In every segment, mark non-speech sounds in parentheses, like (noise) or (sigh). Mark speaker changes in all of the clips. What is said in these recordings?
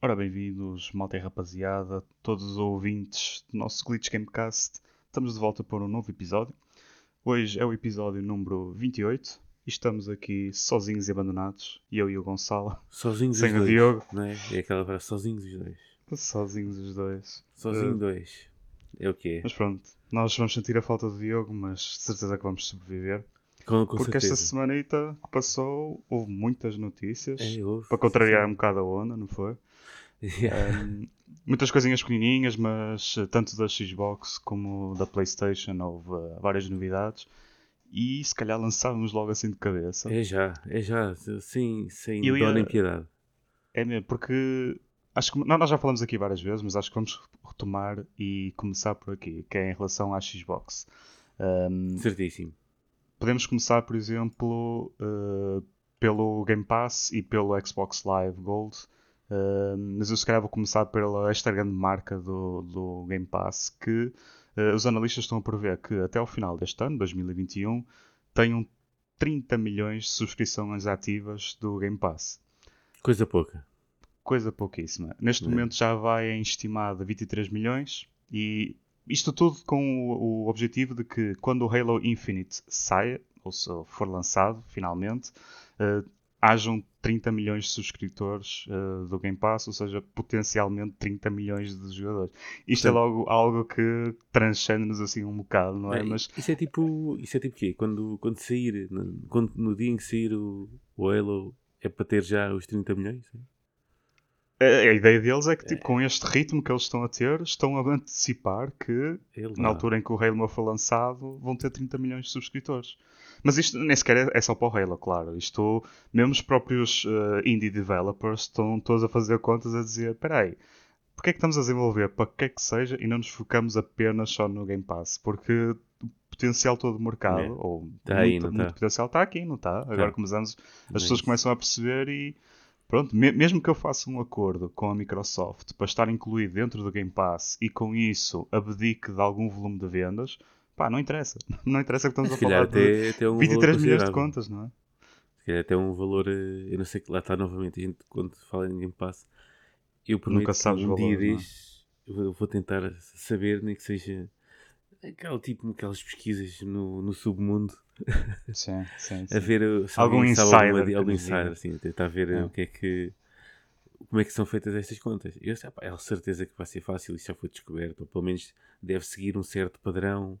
Speaker 1: Ora, bem-vindos, malta e rapaziada, todos os ouvintes do nosso Glitch Gamecast. Estamos de volta para um novo episódio. Hoje é o episódio número 28 e estamos aqui sozinhos e abandonados, eu e o Gonçalo.
Speaker 2: Sozinhos
Speaker 1: Sem
Speaker 2: os
Speaker 1: o
Speaker 2: dois.
Speaker 1: Diogo.
Speaker 2: Não é? É aquela frase, sozinhos os dois.
Speaker 1: Sozinhos os dois.
Speaker 2: Sozinho
Speaker 1: Uh,
Speaker 2: dois. É o que é.
Speaker 1: Mas pronto, nós vamos sentir a falta do Diogo, mas de certeza que vamos sobreviver.
Speaker 2: Com, com
Speaker 1: Porque
Speaker 2: certeza.
Speaker 1: esta semanita que passou, houve muitas notícias.
Speaker 2: É, houve.
Speaker 1: Para contrariar um bocado a onda, não foi?
Speaker 2: Yeah.
Speaker 1: Um, muitas coisinhas pequenininhas, mas eh, tanto da Xbox como da PlayStation houve eh, várias novidades. E se calhar lançávamos logo assim de cabeça.
Speaker 2: É já, é já. Sim, sem
Speaker 1: Eu
Speaker 2: dó
Speaker 1: ia-
Speaker 2: nem piedade.
Speaker 1: É mesmo, porque acho que nós já falamos aqui várias vezes, mas acho que vamos retomar e começar por aqui, que é em relação à Xbox. Um,
Speaker 2: Certíssimo.
Speaker 1: Podemos começar, por exemplo, uh, pelo Game Pass e pelo Xbox Live Gold. Uh, mas eu se calhar vou começar pela esta grande marca do, do Game Pass que uh, os analistas estão a prever que até ao final deste ano, 2021, tenham 30 milhões de subscrições ativas do Game Pass.
Speaker 2: Coisa pouca.
Speaker 1: Coisa pouquíssima. Neste
Speaker 2: É.
Speaker 1: momento já vai em estimado a 23 milhões e isto tudo com o, o objetivo de que quando o Halo Infinite saia, ou se for lançado finalmente, eh, hajam 30 milhões de subscritores eh, do Game Pass, ou seja, potencialmente 30 milhões de jogadores. Isto é
Speaker 2: Portanto-
Speaker 1: logo algo que transcende-nos assim um bocado, não é?
Speaker 2: É,
Speaker 1: Mas
Speaker 2: Isso é tipo. Isso é tipo quê? Quando, quando sair, no, quando, no dia em que sair o, o Halo, é para ter já os 30 milhões? é?
Speaker 1: A, ideia deles é que tipo, com este ritmo que eles estão a ter, estão a antecipar que na altura em que o Halo foi lançado, vão ter 30 milhões de subscritores. Mas isto nem sequer é, é só para o Halo, claro. Isto, mesmo os próprios eh, indie developers estão todos a fazer contas a dizer: espera aí, porque é que estamos a desenvolver para que é que seja e não nos focamos apenas só no Game Pass? Porque o potencial todo do mercado,
Speaker 2: É.
Speaker 1: ou
Speaker 2: Tá aí,
Speaker 1: muito,
Speaker 2: não
Speaker 1: muito
Speaker 2: tá?
Speaker 1: potencial, está aqui, não está? Agora
Speaker 2: Tá.
Speaker 1: começamos, as
Speaker 2: é
Speaker 1: pessoas começam a perceber e Pronto, me- mesmo que eu faça um acordo com a Microsoft para estar incluído dentro do Game Pass e com isso abdique de algum volume de vendas, pá, não interessa. (laughs) Não interessa que estamos a falar de
Speaker 2: até, até um
Speaker 1: 23
Speaker 2: valor
Speaker 1: milhões de contas, não é?
Speaker 2: Se calhar até um valor, eh, eu não sei que lá está novamente, a gente quando fala em Game Pass, eu prometo
Speaker 1: Nunca sabes
Speaker 2: que um dia
Speaker 1: valores, não é?
Speaker 2: destes eu vou tentar saber, nem que seja aquele tipo, aquelas pesquisas no, no submundo,
Speaker 1: Sim, sim,
Speaker 2: a
Speaker 1: sim.
Speaker 2: ver uh, se
Speaker 1: Algum insider
Speaker 2: alguma, algum insider, assim, a tentar ver uh,
Speaker 1: É.
Speaker 2: o que é que como é que são feitas estas contas. Eu sei, pá, é a certeza que vai ser fácil, isso já foi descoberto, ou pelo menos deve seguir um certo padrão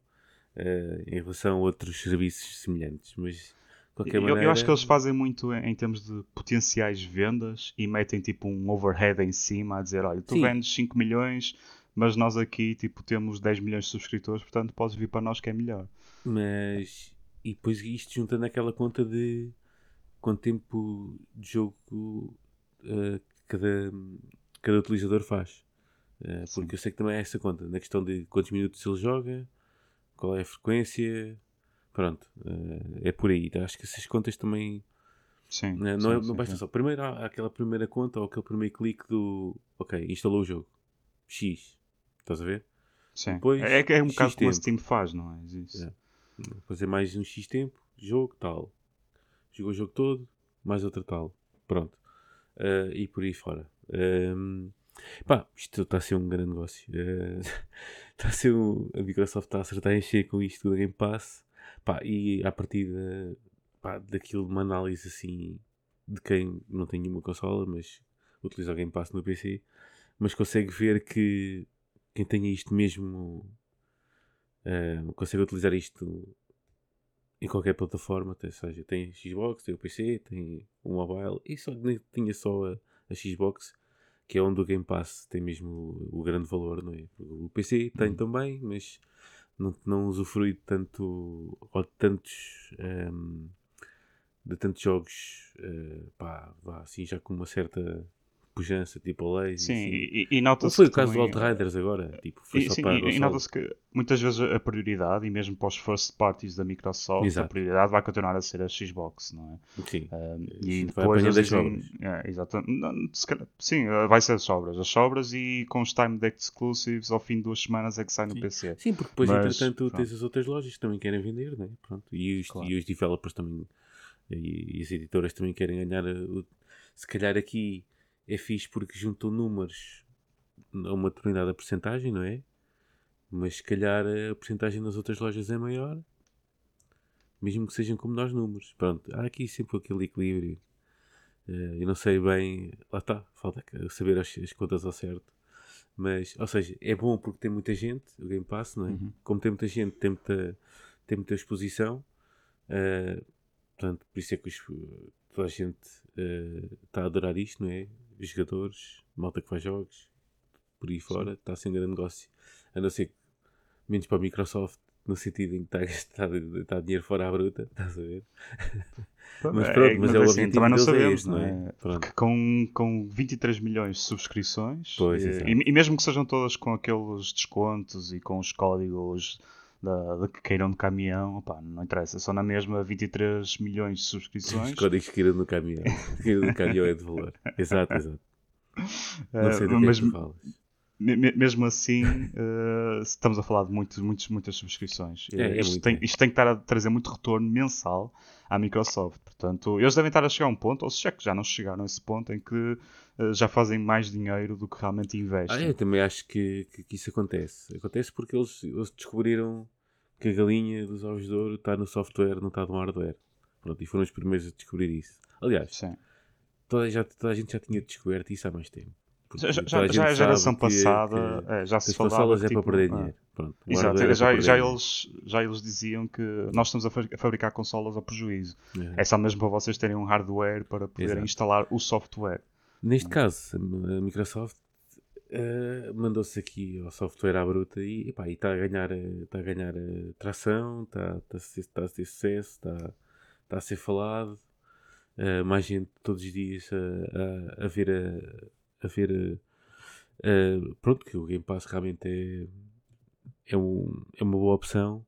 Speaker 2: eh, em relação a outros serviços semelhantes, mas de qualquer
Speaker 1: Eu,
Speaker 2: maneira...
Speaker 1: eu acho que eles fazem muito em, em termos de potenciais vendas e metem tipo um overhead em cima a dizer, olha, tu
Speaker 2: Sim.
Speaker 1: vendes 5 milhões, mas nós aqui tipo temos 10 milhões de subscritores, portanto podes vir para nós que é melhor.
Speaker 2: Mas. E depois isto juntando aquela conta de quanto tempo de jogo eh, cada, cada utilizador faz.
Speaker 1: Sim.
Speaker 2: porque eu sei que também é essa conta, na questão de quantos minutos ele joga, qual é a frequência. Pronto, eh, é por aí. Acho que essas contas também.
Speaker 1: Sim.
Speaker 2: né, não,
Speaker 1: sim,
Speaker 2: é, não basta
Speaker 1: sim.
Speaker 2: só. Primeiro há aquela primeira conta ou aquele primeiro clique do. Ok, instalou o jogo. X. Estás a ver?
Speaker 1: Sim.
Speaker 2: Depois,
Speaker 1: é, que é um
Speaker 2: X
Speaker 1: bocado como a
Speaker 2: tempo.
Speaker 1: Steam faz, não é? Isso.
Speaker 2: É. fazer mais um X tempo, jogo, tal. Jogou o jogo todo, mais outra tal. Pronto. Ah, e por aí fora. Ahm, pá, isto está a ser um grande negócio. Ah, (laughs) Está a ser um, a Microsoft está a acertar em cheio com isto do Game Pass. Pá, e a partir da, pá, daquilo de uma análise assim de quem não tem nenhuma consola, mas utiliza o Game Pass no PC, mas consegue ver que quem tenha isto mesmo Uh, consegue utilizar isto em qualquer plataforma, ou seja, tem Xbox, tem o PC, tem o mobile, e só tinha só a, a Xbox, que é onde o Game Pass tem mesmo o, o grande valor, não é? O PC tem
Speaker 1: Uhum.
Speaker 2: também, mas não, não usufrui de tanto ou de tantos um, de tantos jogos uh, pá, vá, assim já com uma certa pujança, tipo a
Speaker 1: Sim,
Speaker 2: assim.
Speaker 1: e, e
Speaker 2: Não
Speaker 1: nota-se
Speaker 2: foi o caso
Speaker 1: também-
Speaker 2: do Outriders agora, tipo, foi
Speaker 1: E,
Speaker 2: só
Speaker 1: sim,
Speaker 2: para
Speaker 1: e- e nota-se que muitas vezes a prioridade, e mesmo para os first parties da Microsoft,
Speaker 2: Exato.
Speaker 1: a prioridade vai continuar a ser a Xbox, não é?
Speaker 2: Sim.
Speaker 1: Um, e
Speaker 2: vai
Speaker 1: depois eles
Speaker 2: as
Speaker 1: dizem, é, Não, sim, uh, vai ser as sobras, as sobras e com os time deck exclusives ao fim de duas semanas é que sai no
Speaker 2: Sim.
Speaker 1: PC.
Speaker 2: Sim, porque depois,
Speaker 1: Mas,
Speaker 2: entretanto,
Speaker 1: pronto.
Speaker 2: tens as outras lojas que também querem vender, né? Pronto. E, os,
Speaker 1: Claro.
Speaker 2: e os developers também, e, e as editoras também querem ganhar. uh, o- se calhar aqui é fixe porque juntam números a uma determinada porcentagem, não é? Mas se calhar a porcentagem nas outras lojas é maior, mesmo que sejam como nós números. Pronto, há aqui sempre aquele equilíbrio. Uh, eu não sei bem, lá está, falta saber as, as, contas ao certo. Mas, ou seja, é bom porque tem muita gente, o Game Pass, não é? Uhum. Como tem muita gente, tem muita, tem muita exposição. Uh, portanto, por isso é que os, toda a gente está uh, a adorar isto, não é? Jogadores, malta que faz jogos, por aí fora, está a ser um grande negócio. A não ser que, menos para a Microsoft, no sentido em que está a gastar está dinheiro fora à bruta, estás a ver? (laughs)
Speaker 1: mas pronto, é, mas, é o assim, também não é sabemos, é este, não é? Porque com, com 23 milhões de subscrições, pois, e, e, mesmo que sejam todas com aqueles descontos e com os códigos da, da que queiram de caminhão, opa, não interessa, só na mesma 23 milhões de subscrições.
Speaker 2: Os códigos que queiram no caminhão, (laughs) que no caminhão é de valor. Exato, exato. (laughs) Não sei do uh, mas, que falas
Speaker 1: mesmo assim, uh, estamos a falar de muitos, muitos, muitas subscrições. É, é isto, tem, isto, tem, que estar a trazer muito retorno mensal à Microsoft. Portanto, eles devem estar a chegar a um ponto, ou seja, que já não chegaram a esse ponto em que uh, já fazem mais dinheiro do que realmente investem.
Speaker 2: Ah, eu também acho que, que, que, isso acontece. Acontece porque eles, eles descobriram que a galinha dos ovos de ouro está no software, não está no hardware. Pronto, e foram os primeiros a descobrir isso. Aliás, toda, já, toda a gente já tinha descoberto isso há mais tempo.
Speaker 1: Já, já, já a geração passada que, é, já se falava
Speaker 2: é tipo, para perder dinheiro. Pronto,
Speaker 1: exato, é já, já, eles, já eles diziam que nós estamos a fabricar consolas a prejuízo. É. é só mesmo para vocês terem um hardware para poderem exato. instalar o software.
Speaker 2: Neste caso, a Microsoft uh, mandou-se aqui ao software à bruta e, está a ganhar, está a ganhar uh, tração, está, está, a ser, está a ter sucesso, está, está a ser falado. Uh, mais gente todos os dias a, a, a ver a a ver. Uh, pronto, que o Game Pass realmente é, é, um, é uma boa opção.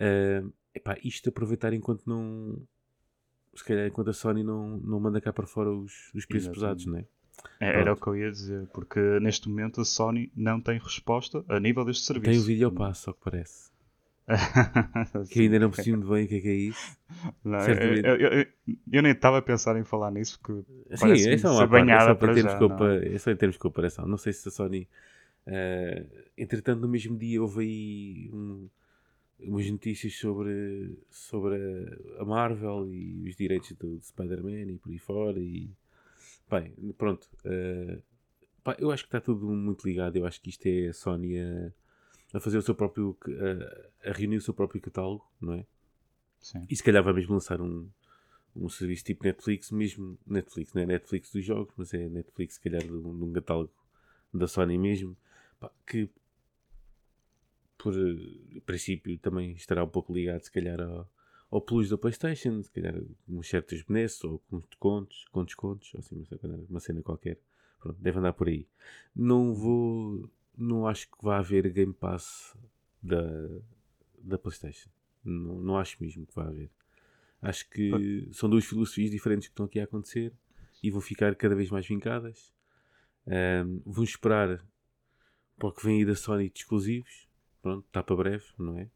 Speaker 2: Uh, epá, isto aproveitar enquanto não. Se calhar enquanto a Sony não, não manda cá para fora os, os preços pesados, não é?
Speaker 1: Era o que eu ia dizer, porque neste momento a Sony não tem resposta a nível deste serviço.
Speaker 2: Tem o vídeo passo, ao que parece. (laughs) que ainda não percebi muito bem o que é, que é isso.
Speaker 1: Não, eu, eu, eu, eu, nem estava a pensar em falar nisso porque
Speaker 2: Sim, é só, uma parte, é, só para já, é? é só em termos de comparação. Não sei se a Sony uh, entretanto no mesmo dia houve aí um, umas notícias sobre, sobre a Marvel e os direitos do, do Spider-Man e por aí fora e bem, pronto uh, pá, eu acho que está tudo muito ligado eu acho que isto é a Sony a a fazer o seu próprio. a, a reunir o seu próprio catálogo, não é? Sim. E se calhar vai mesmo lançar um, um serviço tipo Netflix, mesmo Netflix, não é Netflix dos jogos, mas é Netflix, se calhar, de um, de um catálogo da Sony mesmo, pá, que por uh, princípio também estará um pouco ligado, se calhar, ao, ao Plus da PlayStation, se calhar, uns certos benesses ou com descontos, com descontos, ou assim, uma cena qualquer. Pronto, deve andar por aí. Não vou não acho que vá haver Game Pass da, da PlayStation. Não, não acho mesmo que vá haver. Acho que são duas filosofias diferentes que estão aqui a acontecer e vão ficar cada vez mais vincadas. Um, vão esperar para o que vem aí da Sony de exclusivos. Pronto, está para breve, não é?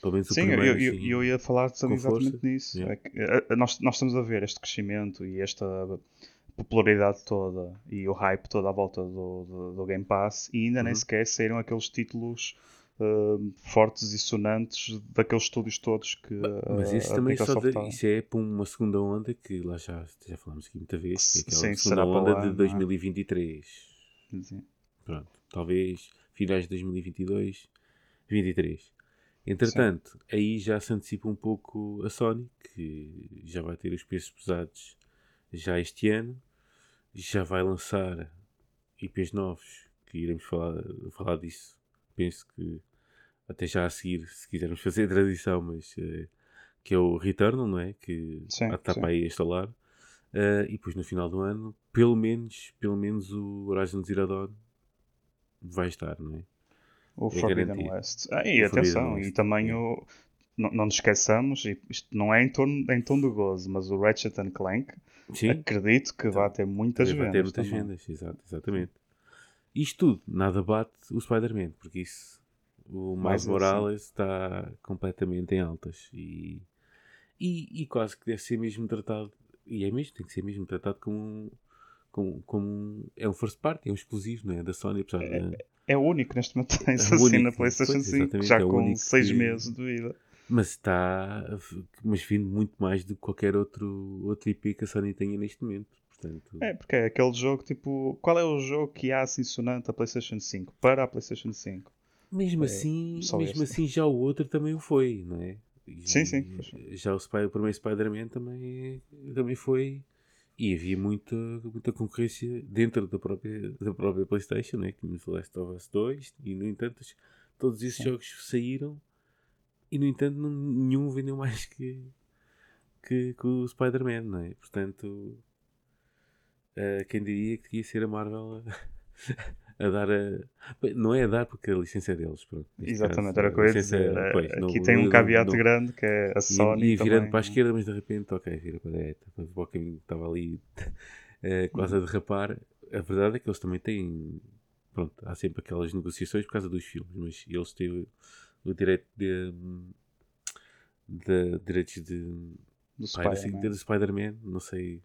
Speaker 1: Pelo menos Sim, primeiro, eu, eu, assim, eu, ia falar exatamente força. nisso. Yeah. É que, a, a, nós, nós estamos a ver este crescimento e esta popularidade toda e o hype todo à volta do, do, do Game Pass e ainda uhum. nem sequer saíram aqueles títulos uh, fortes e sonantes daqueles estúdios todos que
Speaker 2: mas isso também só de, isso é para uma segunda onda que lá já, já falámos aqui muita vez que é aquela Sim, segunda onda lá, de 2023 é? Sim. pronto, talvez finais de 2022 23 entretanto, Sim. aí já se antecipa um pouco a Sony que já vai ter os preços pesados já este ano já vai lançar IPs novos, que iremos falar, falar disso. Penso que até já a seguir, se quisermos fazer a tradição, mas uh, que é o Returnal, não é? Que está para aí a instalar. Uh, e depois no final do ano, pelo menos, pelo menos o Horizon Zero Dawn vai estar, não é?
Speaker 1: O é Forbidden West. Ah, e o atenção, e também o. Não, não nos esqueçamos, isto não é em tom, em tom do gozo, mas o Ratchet Clank Sim. acredito que vai ter muitas vendas. Vai ter muitas também. vendas,
Speaker 2: exato, exatamente. Isto tudo, nada bate o Spider-Man, porque isso, o Miles Morales assim. está completamente em altas e, e, e, quase que deve ser mesmo tratado, e é mesmo, tem que ser mesmo tratado como um, como, como é um first party, é um exclusivo, não é? Da Sony, apesar
Speaker 1: É,
Speaker 2: de.
Speaker 1: É o único neste momento
Speaker 2: É
Speaker 1: assim
Speaker 2: único,
Speaker 1: na PlayStation
Speaker 2: pois,
Speaker 1: 5,
Speaker 2: exatamente,
Speaker 1: já
Speaker 2: é
Speaker 1: com
Speaker 2: único
Speaker 1: 6
Speaker 2: que-
Speaker 1: meses de vida.
Speaker 2: Mas está. Mas vindo muito mais do que qualquer outro, outro IP que a Sony tenha neste momento. Portanto,
Speaker 1: É, porque é aquele jogo tipo. Qual é o jogo que há assim sonante a PlayStation 5? Para a PlayStation 5?
Speaker 2: mesmo
Speaker 1: é
Speaker 2: assim, mesmo
Speaker 1: este.
Speaker 2: assim, já o outro também o foi, não é? E
Speaker 1: Sim, sim.
Speaker 2: Já o, Spy, o primeiro Spider-Man também, também foi. E havia muita, muita concorrência dentro da própria, da própria PlayStation, né? Tínhamos o Last of Us 2 e, no entanto, os- todos esses
Speaker 1: Sim.
Speaker 2: jogos saíram e, no entanto, não- nenhum vendeu mais que, que, que o Spider-Man, não é? Portanto, eh, quem diria que ia ser a Marvel a, (laughs) a dar a. Não é a dar porque a licença é deles, pronto.
Speaker 1: Exatamente,
Speaker 2: caso,
Speaker 1: era o que eu
Speaker 2: a
Speaker 1: ia
Speaker 2: licença-
Speaker 1: dizer. é,
Speaker 2: pois, não-
Speaker 1: Aqui tem um
Speaker 2: não-
Speaker 1: caveat
Speaker 2: não-
Speaker 1: grande que é a Sony.
Speaker 2: ia, ia virando
Speaker 1: também,
Speaker 2: para a esquerda, mas de repente, ok, vira para a direita. Para o caminho que estava ali (laughs) eh, quase a derrapar. A verdade é que eles também têm. Pronto, há sempre aquelas negociações por causa dos filmes, mas eles têm o, direito de. de direitos de.
Speaker 1: Do Spider-Man.
Speaker 2: Spider-Man, não sei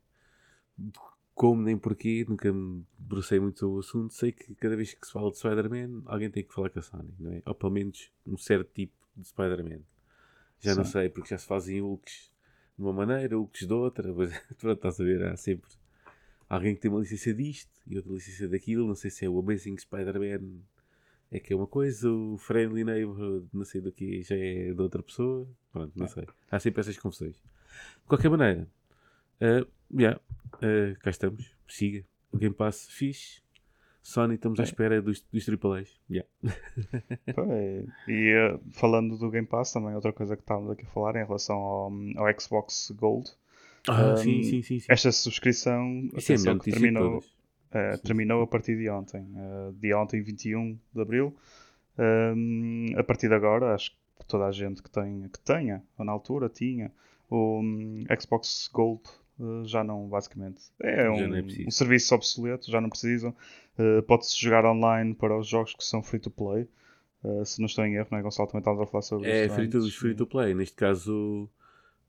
Speaker 2: como nem porquê, nunca me debrucei muito sobre o assunto. Sei que cada vez que se fala de Spider-Man, alguém tem que falar com a Sony, não é? Ou pelo menos um certo tipo de Spider-Man. Já não
Speaker 1: Sim.
Speaker 2: sei, porque já se fazem Hulks de uma maneira, Hulks de outra. (laughs) Mas, pronto, estás a ver, há sempre alguém que tem uma licença disto e outra licença daquilo. Não sei se é o Amazing Spider-Man é que é uma coisa, o Friendly Neighborhood, não sei do que, já é de outra pessoa. Pronto, não
Speaker 1: É.
Speaker 2: sei. Há sempre essas confusões. De qualquer maneira, uh, yeah, uh, cá estamos. Siga. O Game Pass fixe. Sony, estamos à
Speaker 1: É.
Speaker 2: espera dos, dos AAAs. Yeah. (laughs)
Speaker 1: É- E eh, falando do Game Pass, também outra coisa que estávamos aqui a falar em relação ao, ao Xbox Gold.
Speaker 2: Ah,
Speaker 1: Um,
Speaker 2: sim, sim, sim. sim.
Speaker 1: Esta subscrição
Speaker 2: é
Speaker 1: atenção,
Speaker 2: melhor
Speaker 1: que terminou,
Speaker 2: todas.
Speaker 1: Eh, terminou a partir de ontem. eh, de ontem, 21 de Abril. Um, a partir de agora, acho que toda a gente que, tem, que tenha, ou na altura tinha, o um, Xbox Gold eh, já não, basicamente. É um,
Speaker 2: é
Speaker 1: um serviço obsoleto, já não precisam. Eh, Pode-se jogar online para os jogos que são free to play. Eh, se não estou em erro, não é, Gonçalo? Também estávamos a falar sobre
Speaker 2: É
Speaker 1: isso.
Speaker 2: free to, free to play. Neste caso,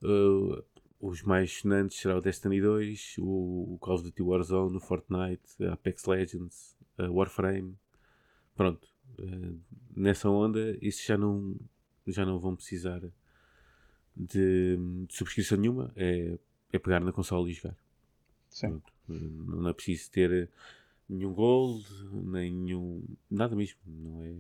Speaker 2: uh, os mais sonantes será o Destiny 2, o, Call of Duty Warzone, o Fortnite, a Apex Legends, a Warframe. Pronto. Uh, nessa onda, isso já não, já não vão precisar de, de subscrição nenhuma. É, é pegar na consola e jogar.
Speaker 1: Sim.
Speaker 2: Pronto. Não é preciso ter nenhum gold, nenhum. nada mesmo. Não é.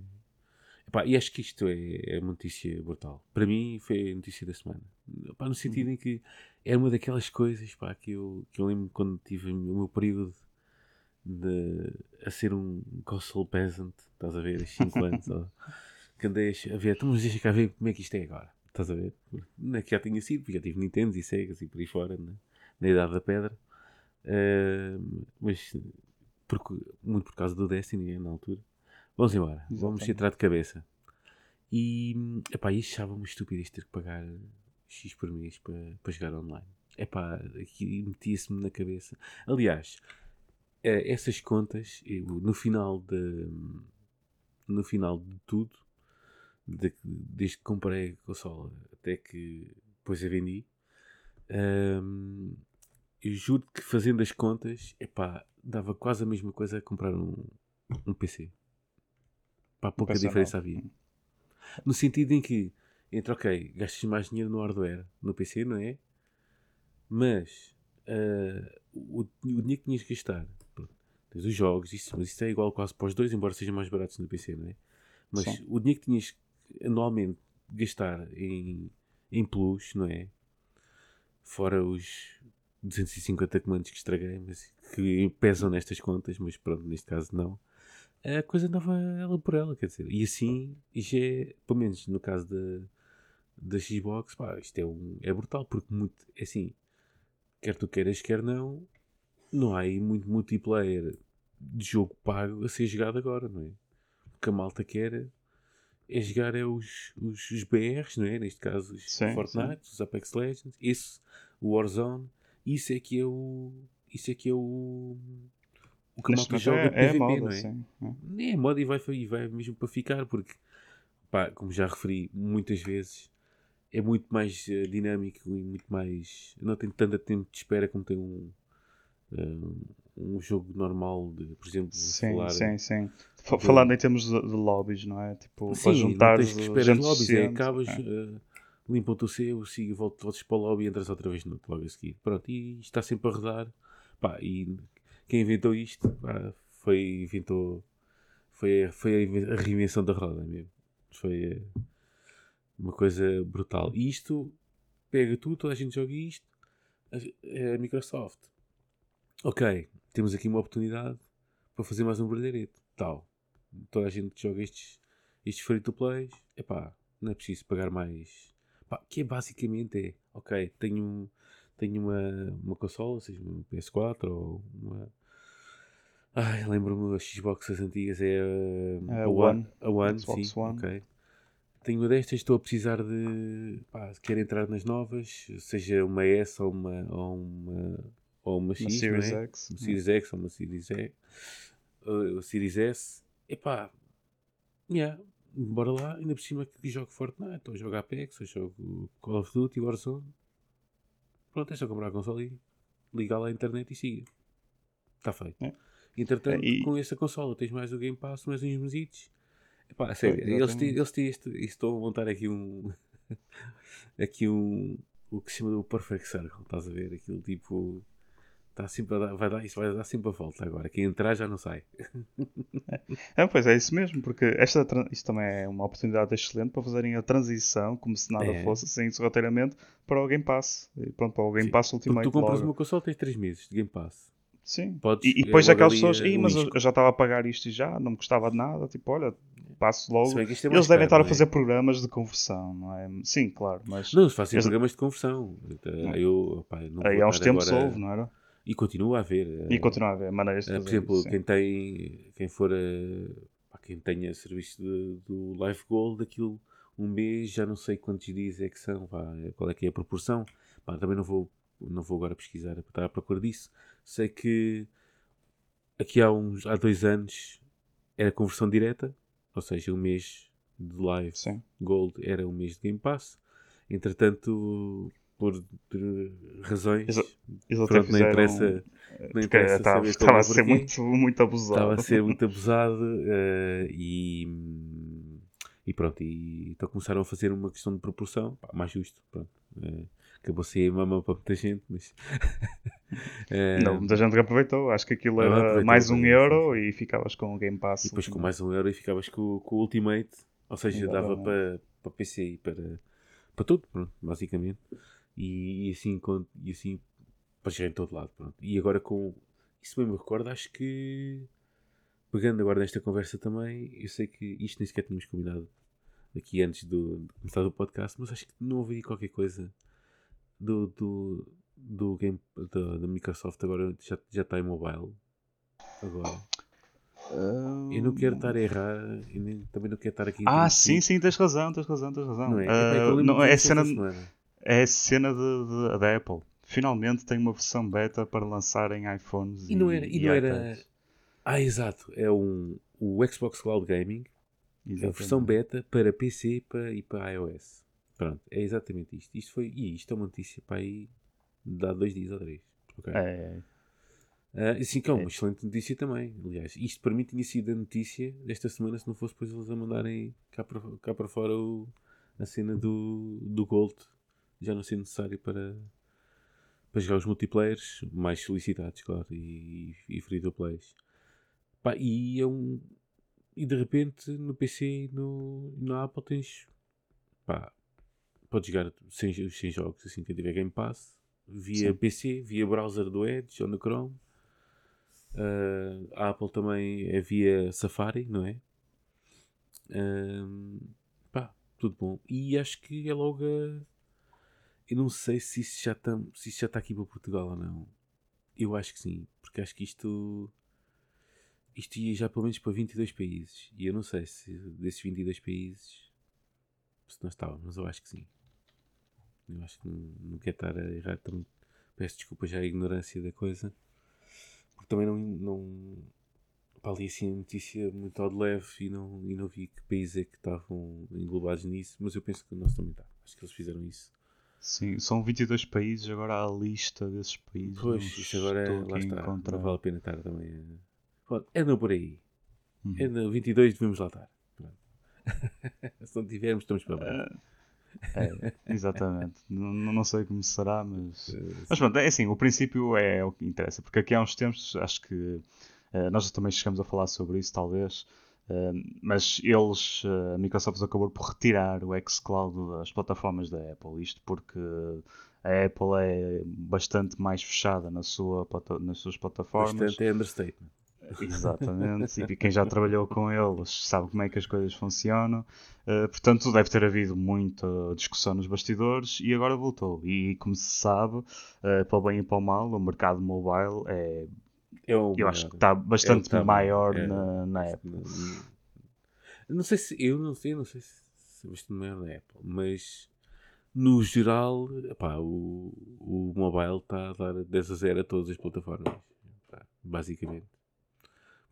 Speaker 2: E acho que isto é, é uma notícia brutal. Para mim foi a notícia da semana. Epá, no sentido em que era uma daquelas coisas pá, que, eu, que eu lembro quando tive o meu período de, a ser um console peasant, estás a ver, aos 5 (laughs) anos, ó, que andei a ver, então, mas deixa cá ver como é que isto é agora, estás a ver? Não é que já tinha sido, porque já tive Nintendo e Segas e por aí fora, né? na idade da pedra, Ah, mas muito por causa do Destiny na altura. Vamos embora, vamos
Speaker 1: Exatamente.
Speaker 2: entrar de cabeça. E, epá, e achava uma estupidez ter que pagar X por mês para, para jogar online. Epá, aqui metia-se-me na cabeça. Aliás, eh, essas contas, no final de no final de tudo, de- desde que comprei a consola até que depois a vendi, hum, eu juro que fazendo as contas, epá, dava quase a mesma coisa a comprar um, um PC. Pá, pouca diferença havia. No sentido em que, entre, ok, gastas mais dinheiro no hardware, no PC, não é? Mas ah, o, o dinheiro que tinhas que gastar, pronto, tens os jogos, isso, mas isso é igual quase para os dois, embora sejam mais baratos no PC, não é? Mas
Speaker 1: Sim.
Speaker 2: o dinheiro que tinhas que anualmente gastar em, em plus, não é? Fora os 250 comandos que estraguei, mas que pesam nestas contas, mas pronto, neste caso não. A coisa andava ela por ela, quer dizer. E assim, já é, pelo menos no caso da, da Xbox, pá, isto é, um, é brutal, porque muito, é assim, quer tu queiras, quer não, não há aí muito multiplayer de jogo pago a ser jogado agora, não é? O que a malta quer é jogar é os, os, os BRs, não é? Neste caso os
Speaker 1: Sim,
Speaker 2: Fortnite, os Apex Legends, esse, o Warzone, isso é que é o. Isso é que é o. O que a malta joga
Speaker 1: é, é
Speaker 2: PVP,
Speaker 1: moda,
Speaker 2: não é?
Speaker 1: sim. é.
Speaker 2: Nem é moda e vai, e vai mesmo para ficar, porque, pá, como já referi muitas vezes, é muito mais eh, dinâmico e muito mais. Não tem tanto tempo de espera como tem um, um, um jogo normal de, por exemplo,
Speaker 1: Sim,
Speaker 2: falar.
Speaker 1: sim, sim. F- Falando em termos de, de lobbies, não é? Tipo, para
Speaker 2: Sim,
Speaker 1: juntar
Speaker 2: não tens que esperar
Speaker 1: gente
Speaker 2: lobbies, é, acabas,
Speaker 1: é.
Speaker 2: eh, limpa o teu seu, siga, voltas, voltas para o lobby e entras outra vez no outro logo a seguir. Pronto, e está sempre a rodar. Pá, e quem inventou isto pá, foi, inventou, foi, foi a inven- a reinvenção da roda mesmo. Foi eh, uma coisa brutal. E isto pega tudo, toda a gente joga isto. A, a Microsoft, ok, temos aqui uma oportunidade para fazer mais um brilharete. Tal. Toda a gente joga estes, estes free to plays. Epá, não é preciso pagar mais. Pá, que é basicamente é, ok, tenho, tenho uma, uma consola, seja uma PS4 ou uma. Ai, lembro-me das Xboxes antigas, é a,
Speaker 1: A
Speaker 2: a
Speaker 1: One,
Speaker 2: A One,
Speaker 1: Xbox
Speaker 2: sim,
Speaker 1: One.
Speaker 2: ok. Tenho uma destas, estou a precisar de. Pá, quero entrar nas novas, seja uma S ou uma. ou uma, ou uma X,
Speaker 1: Uma Series
Speaker 2: é?
Speaker 1: X.
Speaker 2: uma Series X ou uma Series E, ou ou Series S, epá, yeah, bora lá, ainda por cima que jogo Fortnite, ou jogo Apex, ou jogo Call of Duty, Warzone, pronto, é só comprar a console e ligar lá a internet e siga. Está feito.
Speaker 1: É.
Speaker 2: Entretanto,
Speaker 1: É, e-
Speaker 2: com essa consola tens mais o Game Pass, mais uns mesitos. Epá, sério,
Speaker 1: Pois,
Speaker 2: eles eles têm isto estão a montar aqui um (laughs) aqui um o que se chama do Perfect Circle, estás a ver? Aquilo tipo está sempre a dar, vai dar, isso vai dar sempre a volta agora. Quem entrar já não sai. (laughs)
Speaker 1: É, pois é isso mesmo, porque esta, isto também é uma oportunidade excelente para fazerem a transição, como se nada
Speaker 2: É.
Speaker 1: fosse, sem sorrateiramente, para o Game Pass. E pronto, para o Game
Speaker 2: Sim,
Speaker 1: Pass Ultimate
Speaker 2: tu compras
Speaker 1: logo.
Speaker 2: uma console tens 3 meses de Game Pass.
Speaker 1: Sim.
Speaker 2: Podes-
Speaker 1: E, e
Speaker 2: é
Speaker 1: depois aquelas pessoas,
Speaker 2: eh,
Speaker 1: "Ih,
Speaker 2: o
Speaker 1: mas eu,
Speaker 2: isco."
Speaker 1: eu já estava a pagar isto e já, não me custava de nada. Tipo, olha, passo logo.
Speaker 2: É
Speaker 1: Eles devem
Speaker 2: caro,
Speaker 1: estar a
Speaker 2: não é?
Speaker 1: fazer programas de conversão, não é? Sim, claro, mas
Speaker 2: Não, eles fazem
Speaker 1: Eles-
Speaker 2: programas de conversão. Eu, pá, não
Speaker 1: aí há uns tempos
Speaker 2: agora-
Speaker 1: houve, não era?
Speaker 2: E continua a haver.
Speaker 1: E
Speaker 2: eh,
Speaker 1: continua a haver maneiras de
Speaker 2: Eh,
Speaker 1: fazer
Speaker 2: por exemplo,
Speaker 1: isso,
Speaker 2: quem tem, quem for, eh, pá, quem tenha serviço de- do Life Gold, aquilo um mês, já não sei quantos dias é que são, pá, qual é que é a proporção. Pá, também não vou, não vou agora pesquisar para estar à procura disso. Sei que aqui há uns, há dois anos era conversão direta, ou seja, um mês de Live
Speaker 1: Sim.
Speaker 2: Gold era um mês de Game Pass. Entretanto, por, razões,
Speaker 1: Eles
Speaker 2: pronto, não interessa, não
Speaker 1: Porque
Speaker 2: interessa
Speaker 1: estava, estava a ser muito, muito abusado.
Speaker 2: estava a ser (laughs) muito abusado eh, e, e pronto, e então começaram a fazer uma questão de proporção, pá, mais justo, pronto. eh, acabou a ser mama para muita gente, mas eh, (laughs)
Speaker 1: Não, muita gente que aproveitou. Acho que aquilo era mais um euro e ficavas com o Game Pass.
Speaker 2: e depois com mais um euro e ficavas com, com o Ultimate, ou seja, dava para, para PC e para, para tudo, pronto, basicamente. E, e assim, com, e assim para chegar em todo lado, pronto. E agora com isso mesmo me recordo, acho que pegando agora nesta conversa também, eu sei que isto nem sequer tínhamos combinado aqui antes do, de começar o podcast, mas acho que não ouvi qualquer coisa do, do, do game da, da Microsoft agora já, já está em mobile. Agora. Eu não quero estar a errar, e nem- também não quero estar aqui.
Speaker 1: Ah, sim, sim, tens razão, tens razão, tens razão.
Speaker 2: Não é? É lembro
Speaker 1: não, é cena,
Speaker 2: semana.
Speaker 1: é cena de, de- da Apple. Finalmente tem uma versão beta para lançar em iPhones
Speaker 2: E não era. E
Speaker 1: e
Speaker 2: não era... Ah, exato. É um, o Xbox Cloud Gaming, a
Speaker 1: Exatamente.
Speaker 2: versão beta para PC para, e para iOS. Pronto, é exatamente isto. Isto foi. E isto é uma notícia para aí. Dá dois dias ou três. Ok.
Speaker 1: É,
Speaker 2: e sim, que é uma
Speaker 1: É.
Speaker 2: excelente notícia também. Aliás, isto para mim tinha sido a notícia desta semana se não fosse depois eles a mandarem cá para, cá para fora o- a cena do, do Gold já não ser necessário para, para jogar os multiplayers mais solicitados, claro, e, e free to plays. Pá, e é um. E de repente no PC e no, na Apple tens. Pá, podes jogar sem, sem jogos assim que tiver Game Pass via
Speaker 1: Sim.
Speaker 2: PC, via browser do Edge ou no Chrome. Uh, a Apple também é via Safari, não é? Um, pá, tudo bom. E acho que é logo a... Eu não sei se isso já está se isso já está aqui para Portugal ou não. Eu acho que sim, porque acho que isto isto ia já pelo menos para 22 países. E eu não sei se desses 22 países se não estava, mas eu acho que sim. Eu acho que não, não quero estar a errar também. Peço desculpa já a ignorância da coisa. Porque também não, não pá, ali assim a notícia muito ao de leve e não, e não vi que países é que estavam englobados nisso, mas eu penso que o nosso também está. Acho que eles fizeram isso
Speaker 1: Sim, são 22 países, agora há a lista desses países.
Speaker 2: Pois, isso agora é, lá está.
Speaker 1: encontrar.
Speaker 2: Não vale a pena estar também. Pronto, andam por aí.
Speaker 1: Uhum.
Speaker 2: É no 22 devemos lá estar. (laughs) Se não tivermos, estamos para baixo.
Speaker 1: É, (laughs) exatamente. não, não sei como será, mas.
Speaker 2: Eh,
Speaker 1: Mas pronto, é assim, o princípio é o que interessa, porque aqui há uns tempos, acho que eh, nós também chegamos a falar sobre isso, talvez, eh, mas eles, eh, a Microsoft acabou por retirar o xCloud das plataformas da Apple, isto porque a Apple é bastante mais fechada na sua, nas suas plataformas.
Speaker 2: Bastante é understatement.
Speaker 1: Exatamente, e quem já trabalhou com eles sabe como é que as coisas funcionam. Uh, portanto, deve ter havido muita discussão nos bastidores e agora voltou. E como se sabe, uh, para o bem e para o mal, o mercado mobile é,
Speaker 2: É o
Speaker 1: eu acho que está bastante
Speaker 2: tá
Speaker 1: maior
Speaker 2: é.
Speaker 1: na, na Apple.
Speaker 2: Não, sei se eu não sei, eu não sei se se é bastante maior na Apple, mas no geral, epá, o, o mobile está a dar 10 a 0 a todas as plataformas, basicamente.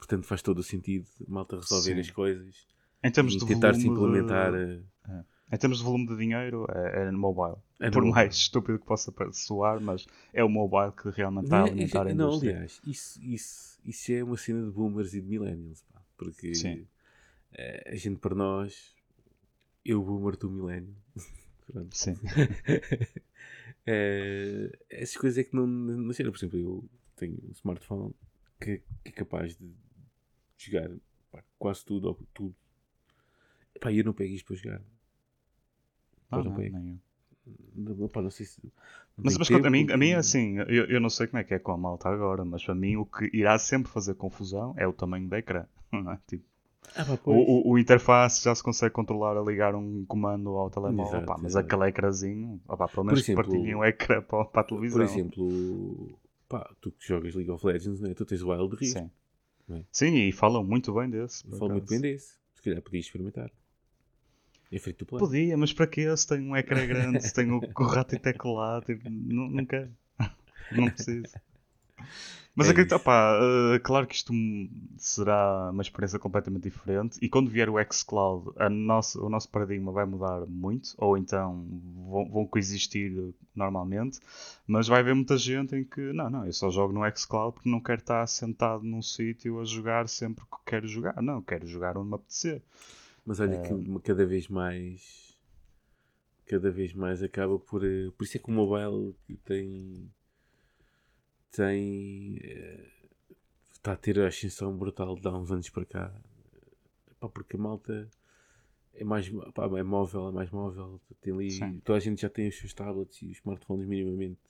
Speaker 2: Portanto, faz todo o sentido malta resolver
Speaker 1: Sim.
Speaker 2: as coisas
Speaker 1: Em termos
Speaker 2: e
Speaker 1: de
Speaker 2: tentar se
Speaker 1: volume de-
Speaker 2: implementar. eh,
Speaker 1: Em termos de volume de dinheiro, é, é no mobile.
Speaker 2: É no
Speaker 1: Por
Speaker 2: mobile.
Speaker 1: mais estúpido que possa soar, mas é o mobile que realmente está a
Speaker 2: Não,
Speaker 1: alimentar a
Speaker 2: não,
Speaker 1: indústria.
Speaker 2: aliás, isso, isso, isso é uma cena de boomers e de millennials, pá, porque
Speaker 1: Sim.
Speaker 2: eh, a gente para nós, eu boomer, tu millennial. (laughs) Pronto.
Speaker 1: Sim. (laughs)
Speaker 2: Eh, essas coisas é que não, não sei, por exemplo, eu tenho um smartphone que, que é capaz de jogar pá, quase tudo ou tudo. Pá, eu não pego isto para jogar.
Speaker 1: Ah,
Speaker 2: Pois não
Speaker 1: não,
Speaker 2: pego.
Speaker 1: nem eu.
Speaker 2: Não, pá, não sei se. não
Speaker 1: Mas, mas a mim,
Speaker 2: tempo
Speaker 1: a mim é assim, eu, eu não sei como é que é com a malta agora, mas para mim o que irá sempre fazer confusão é o tamanho da ecrã. (laughs) é? Tipo,
Speaker 2: Ah, pá,
Speaker 1: o, o, o interface já se consegue controlar a ligar um comando ao telemóvel,
Speaker 2: Exato,
Speaker 1: pá, mas aquele ecrãzinho, opá, pelo menos
Speaker 2: exemplo,
Speaker 1: partilhem o ecrã para, para a televisão.
Speaker 2: Por exemplo, pá, tu que jogas League of Legends, né? tu tens o Wild Rift.
Speaker 1: Sim.
Speaker 2: É?
Speaker 1: Sim, e falam muito bem desse.
Speaker 2: Falo muito bem desse. Se calhar podias experimentar. É free to play.
Speaker 1: Podia, mas para quê? Se tem um ecrã grande, se tem o, o rato e teclado, tipo, não, não quero. Não preciso. Mas
Speaker 2: É
Speaker 1: acredito, opá, eh, claro que isto será uma experiência completamente diferente e quando vier o xCloud, a nossa, o nosso paradigma vai mudar muito, ou então vão, vão coexistir normalmente, mas vai haver muita gente em que, não, não, eu só jogo no xCloud porque não quero estar sentado num sítio a jogar sempre que quero jogar. Não, quero jogar onde me apetecer.
Speaker 2: Mas olha
Speaker 1: É.
Speaker 2: que uma- cada vez mais cada vez mais acaba por eh, por isso é que o mobile tem tem eh, está a ter a ascensão brutal de há uns anos para cá Pá, porque a malta é mais pá, é móvel, é mais móvel tem ali,
Speaker 1: Sim.
Speaker 2: toda a gente já tem os seus tablets e os smartphones minimamente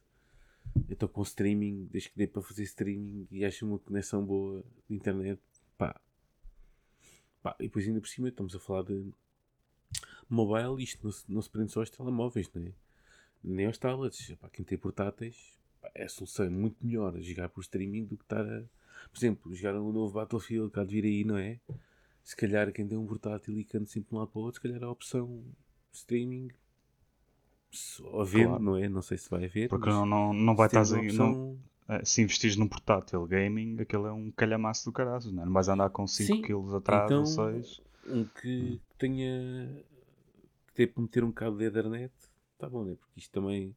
Speaker 2: então com streaming, desde que dê para fazer streaming e acha uma conexão boa de internet pá, Pá, e depois ainda por cima estamos a falar de mobile, isto não se, não se prende só aos telemóveis, não é? nem aos tablets. Pá, quem tem portáteis, é a solução é muito melhor jogar por streaming do que estar a, por exemplo, jogar um novo Battlefield que há de vir aí, não é? Se calhar quem tem um portátil e canta sempre de um lado para o outro, se calhar a opção streaming se haver,
Speaker 1: Claro.
Speaker 2: não é? Não sei se vai haver.
Speaker 1: Porque não, não, não vai estar
Speaker 2: a
Speaker 1: não-
Speaker 2: opção-
Speaker 1: Eh, se investires num portátil gaming, aquele é um calhamaço do caralho, não é? Não vais andar com 5
Speaker 2: Sim,
Speaker 1: kg atrás
Speaker 2: então-
Speaker 1: ou 6.
Speaker 2: um que tenha que tenha para meter um cabo de Ethernet, tá bom, né? Porque isto também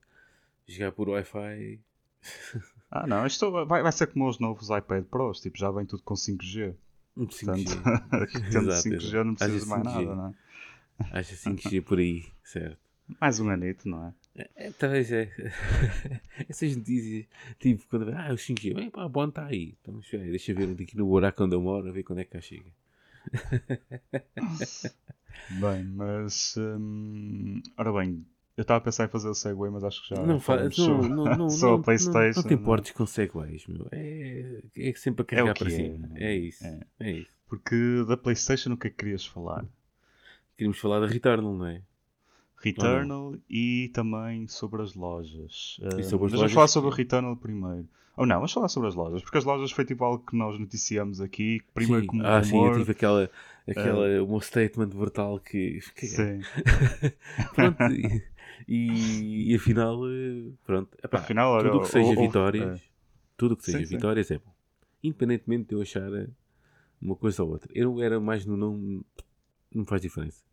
Speaker 2: jogar por Wi-Fi. (laughs)
Speaker 1: Ah, não, isto vai, vai ser como os novos iPad Pros, tipo, já vem tudo com 5G.
Speaker 2: Um
Speaker 1: Portanto,
Speaker 2: 5G. (laughs) (laughs)
Speaker 1: tendo
Speaker 2: Exato,
Speaker 1: 5G
Speaker 2: exato.
Speaker 1: não precisas de mais
Speaker 2: Haja 5G.
Speaker 1: nada, não é?
Speaker 2: Acha 5G por aí, certo?
Speaker 1: Mais um anito, não é?
Speaker 2: É, talvez é. Essas notícias, tipo, quando ah, o 5G, bem, pá, bom está aí. Então, espera aí, deixa ver aqui no buraco onde eu moro, a ver quando é que cá chega.
Speaker 1: Bem, mas. hum, ora bem, eu estava a pensar em fazer o segue, mas acho que já.
Speaker 2: não, fa- não, não, (laughs) não, não,
Speaker 1: a PlayStation.
Speaker 2: não, te
Speaker 1: é?
Speaker 2: importes com segways, meu. É, é sempre a carregar
Speaker 1: que
Speaker 2: para
Speaker 1: é,
Speaker 2: cima. É, isso.
Speaker 1: é.
Speaker 2: É. isso.
Speaker 1: Porque da PlayStation o que é que querias falar?
Speaker 2: Queríamos falar da Returnal, não é?
Speaker 1: Returnal e também sobre as lojas.
Speaker 2: E
Speaker 1: Uh,
Speaker 2: sobre as
Speaker 1: mas vamos
Speaker 2: lojas
Speaker 1: falar sobre o Returnal primeiro. Ou não, vamos falar sobre as lojas, porque as lojas foi tipo algo que nós noticiamos aqui, primeiro
Speaker 2: sim.
Speaker 1: como
Speaker 2: ah, sim, eu tive aquela, aquela, um statement brutal que. que-
Speaker 1: Sim. (laughs)
Speaker 2: pronto, e, e, afinal, eh, pronto. epá,
Speaker 1: Afinal, olha,
Speaker 2: tudo o que seja
Speaker 1: houve-
Speaker 2: vitórias, tudo o que seja
Speaker 1: Sim, sim.
Speaker 2: vitórias é bom. Independentemente de eu achar eh, uma coisa ou outra. Eu era mais no não. Não faz diferença.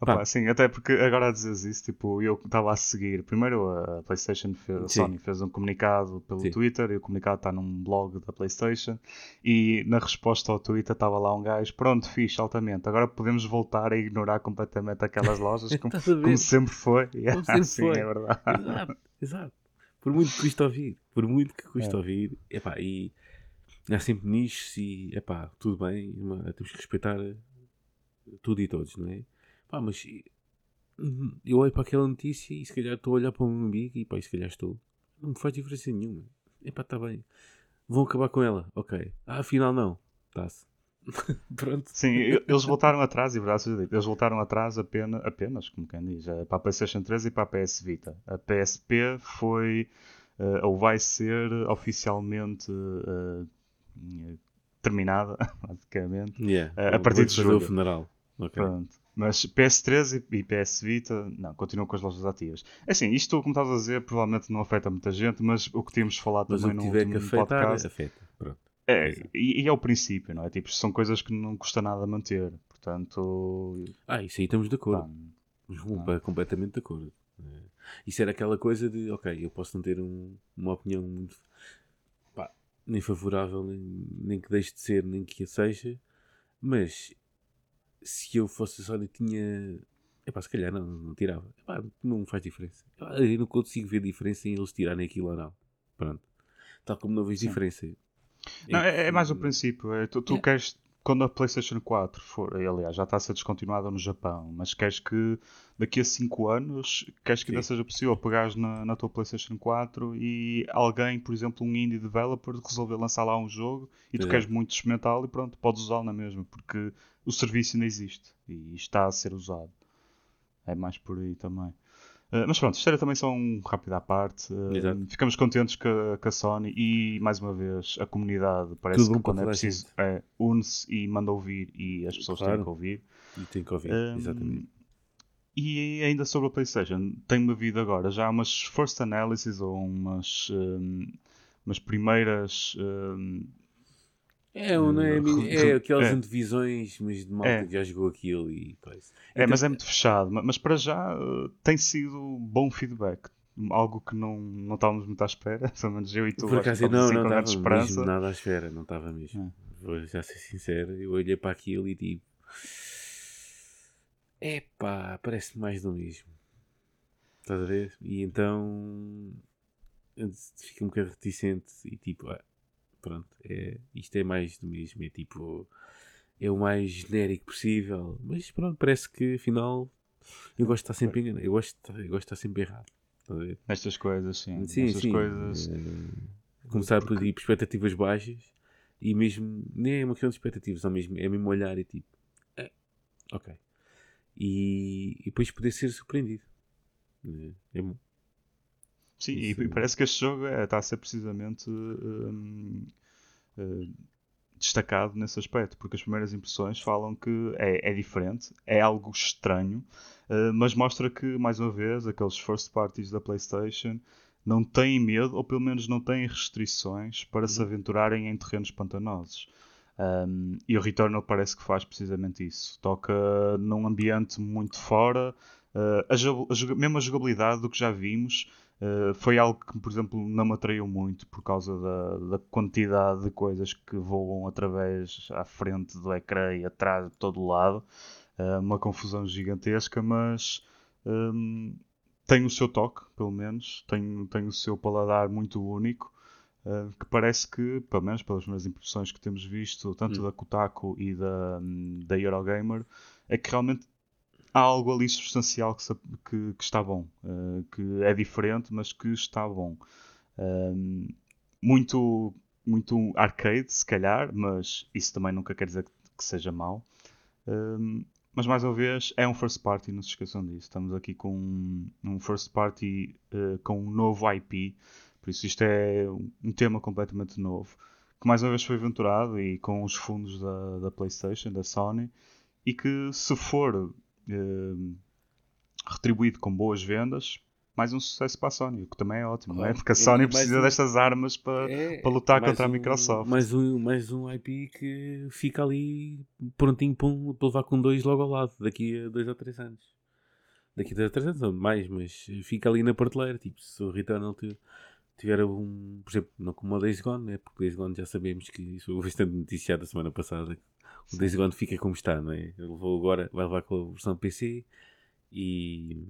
Speaker 1: Opa,
Speaker 2: Pá.
Speaker 1: sim, até porque agora a dizeres isso, tipo, eu estava a seguir. Primeiro a PlayStation fez, a. Sony fez um comunicado pelo
Speaker 2: Sim.
Speaker 1: Twitter e o comunicado está num blog da PlayStation. E na resposta ao Twitter estava lá um gajo, pronto, fixe, altamente. Agora podemos voltar a ignorar completamente aquelas lojas (laughs) como, como sempre foi. Yeah, (laughs)
Speaker 2: sempre
Speaker 1: sim,
Speaker 2: foi.
Speaker 1: é verdade.
Speaker 2: Exato, exato. Por muito que custa ouvir, por muito que custa
Speaker 1: É.
Speaker 2: ouvir, epá, e há sempre nichos e, epá, tudo bem, temos que respeitar tudo e todos, não é? Pá, mas hum, eu olho para aquela notícia e se calhar estou a olhar para o meu amigo e pá, se calhar estou. Não me faz diferença nenhuma. Epá, está bem. Vão acabar com ela, ok. Ah, afinal não. Está-se. (laughs) Pronto.
Speaker 1: Sim, eles voltaram atrás, e verdade seja dita, eles voltaram atrás apenas, apenas como quem diz, eh, para a PlayStation 3 e para a PS Vita. A PSP foi, eh, ou vai ser oficialmente eh, terminada, (laughs) basicamente.
Speaker 2: Yeah.
Speaker 1: a partir de julho.
Speaker 2: o funeral. Ok.
Speaker 1: Pronto. Mas PS3 e PS Vita, não, continuam com as lojas ativas. É assim, isto, como estavas a dizer, provavelmente não afeta muita gente, mas o que tínhamos falado
Speaker 2: Mas
Speaker 1: também no último
Speaker 2: afetar,
Speaker 1: podcast
Speaker 2: afeta. Pronto.
Speaker 1: é,
Speaker 2: Exato.
Speaker 1: e, e é o princípio, não é? Tipo, são coisas que não custa nada manter. Portanto,
Speaker 2: Ah, isso aí estamos de acordo. compa- completamente de acordo. É. Isso era aquela coisa de, ok, eu posso não ter um- uma opinião muito pá, nem favorável, nem, nem que deixe de ser, nem que seja, mas se eu fosse a Sony tinha. Epá, se calhar não, não tirava. Epá, não faz diferença. Epá, Eu não consigo ver diferença em eles tirarem aquilo ou não. Pronto. Tal como não vejo
Speaker 1: Sim.
Speaker 2: diferença.
Speaker 1: Não, é, é mais o princípio. É, tu tu
Speaker 2: Yeah.
Speaker 1: queres, quando a PlayStation 4 for, aliás, já está a ser descontinuada no Japão, mas queres que daqui a 5 anos, queres que ainda
Speaker 2: Sim.
Speaker 1: seja possível pegares na, na tua PlayStation 4 e alguém, por exemplo, um indie developer, resolver lançar lá um jogo e tu
Speaker 2: Exato.
Speaker 1: queres muito experimentá-lo e pronto, podes usá-lo na mesma, porque o serviço ainda existe e está a ser usado. É mais por aí também. Uh, mas pronto, isto era também só um rápido à parte.
Speaker 2: Exato.
Speaker 1: ficamos contentes com a, Sony e, mais uma vez, a comunidade parece
Speaker 2: Tudo
Speaker 1: que quando é preciso é, une-se e manda ouvir e as pessoas têm
Speaker 2: Claro.
Speaker 1: que ouvir.
Speaker 2: E tem que ouvir,
Speaker 1: Um,
Speaker 2: exatamente.
Speaker 1: E ainda sobre a PlayStation, tem-me havido agora já umas first analysis ou umas, um, umas primeiras. um,
Speaker 2: É, ou não é,
Speaker 1: Re-
Speaker 2: é aquelas
Speaker 1: é.
Speaker 2: antevisões, mas de malta
Speaker 1: É.
Speaker 2: que já jogou aquilo e coisa.
Speaker 1: é,
Speaker 2: Então,
Speaker 1: mas é muito fechado. Ma- Mas para já uh, tem sido bom feedback. Algo que não, não estávamos muito à espera. (laughs) Pelo menos eu e tu
Speaker 2: Por acaso, não,
Speaker 1: assim
Speaker 2: não estava mesmo nada à espera, não estava mesmo. Vou já ser sincero, eu olhei para aquilo e tipo. Epá, parece mais do mesmo. Estás a ver? E então. eu Fico um bocado reticente e tipo, ah, pronto, é, isto é mais do mesmo. É tipo. É o mais genérico possível. Mas pronto, parece que afinal. Eu gosto de estar sempre enganado. Eu gosto, eu gosto de estar sempre errado.
Speaker 1: Nestas coisas, sim.
Speaker 2: Sim,
Speaker 1: Nestas
Speaker 2: sim.
Speaker 1: coisas.
Speaker 2: eh, começar por tipo, expectativas baixas e mesmo nem é uma questão de expectativas, só mesmo, é mesmo olhar e tipo, é, ok. E, e depois poder ser surpreendido. É, é bom.
Speaker 1: Sim, e
Speaker 2: Isso.
Speaker 1: e parece que este jogo é, está a ser precisamente hum, eh, destacado nesse aspecto, porque as primeiras impressões falam que é, é diferente, é algo estranho, eh, mas mostra que, mais uma vez, aqueles first parties da PlayStation não têm medo, ou pelo menos não têm restrições para se
Speaker 2: Uhum.
Speaker 1: aventurarem em terrenos pantanosos. Um, e o Returnal parece que faz precisamente isso. Toca num ambiente muito fora. Uh, a a mesmo a jogabilidade do que já vimos uh, foi algo que, por exemplo, não me atraiu muito por causa da, da quantidade de coisas que voam através, à frente do ecrã e atrás de todo o lado. Uh, uma confusão gigantesca, mas um, tem o seu toque, pelo menos. Tem, tem o seu paladar muito único. Uh, que parece que, pelo menos pelas primeiras impressões que temos visto, tanto
Speaker 2: Hum.
Speaker 1: da Kotaku e da, hum, da Eurogamer, é que realmente há algo ali substancial que, que- que está bom, uh, que é diferente, mas que está bom. Um, muito, muito arcade, se calhar, mas isso também nunca quer dizer que, que seja mau. Um, mas mais uma vez, é um first party, não se esqueçam disso. Estamos aqui com um, um first party uh, com um novo IP, por isso isto é um- tema completamente novo. Que mais uma vez foi aventurado e com os fundos da, da PlayStation, da Sony, e que se for retribuído com boas vendas, mais um sucesso para a Sony, o que também é ótimo, não é?
Speaker 2: Claro.
Speaker 1: Porque a
Speaker 2: É
Speaker 1: Sony
Speaker 2: mais
Speaker 1: precisa
Speaker 2: um-
Speaker 1: destas armas para,
Speaker 2: É,
Speaker 1: para lutar contra a
Speaker 2: um-
Speaker 1: Microsoft.
Speaker 2: Mais um, mais um IP que fica ali prontinho para, um- para levar com dois logo ao lado, daqui a dois ou três anos. Daqui a dois ou três anos, ou mais, mas fica ali na prateleira. Tipo, se o Returnal ti- tiver um, por exemplo, não como o Days Gone, né? porque o Days Gone já sabemos que isso foi bastante noticiado a semana passada. O Days Gone fica como está, não é? Ele levou agora, vai levar com a versão PC e,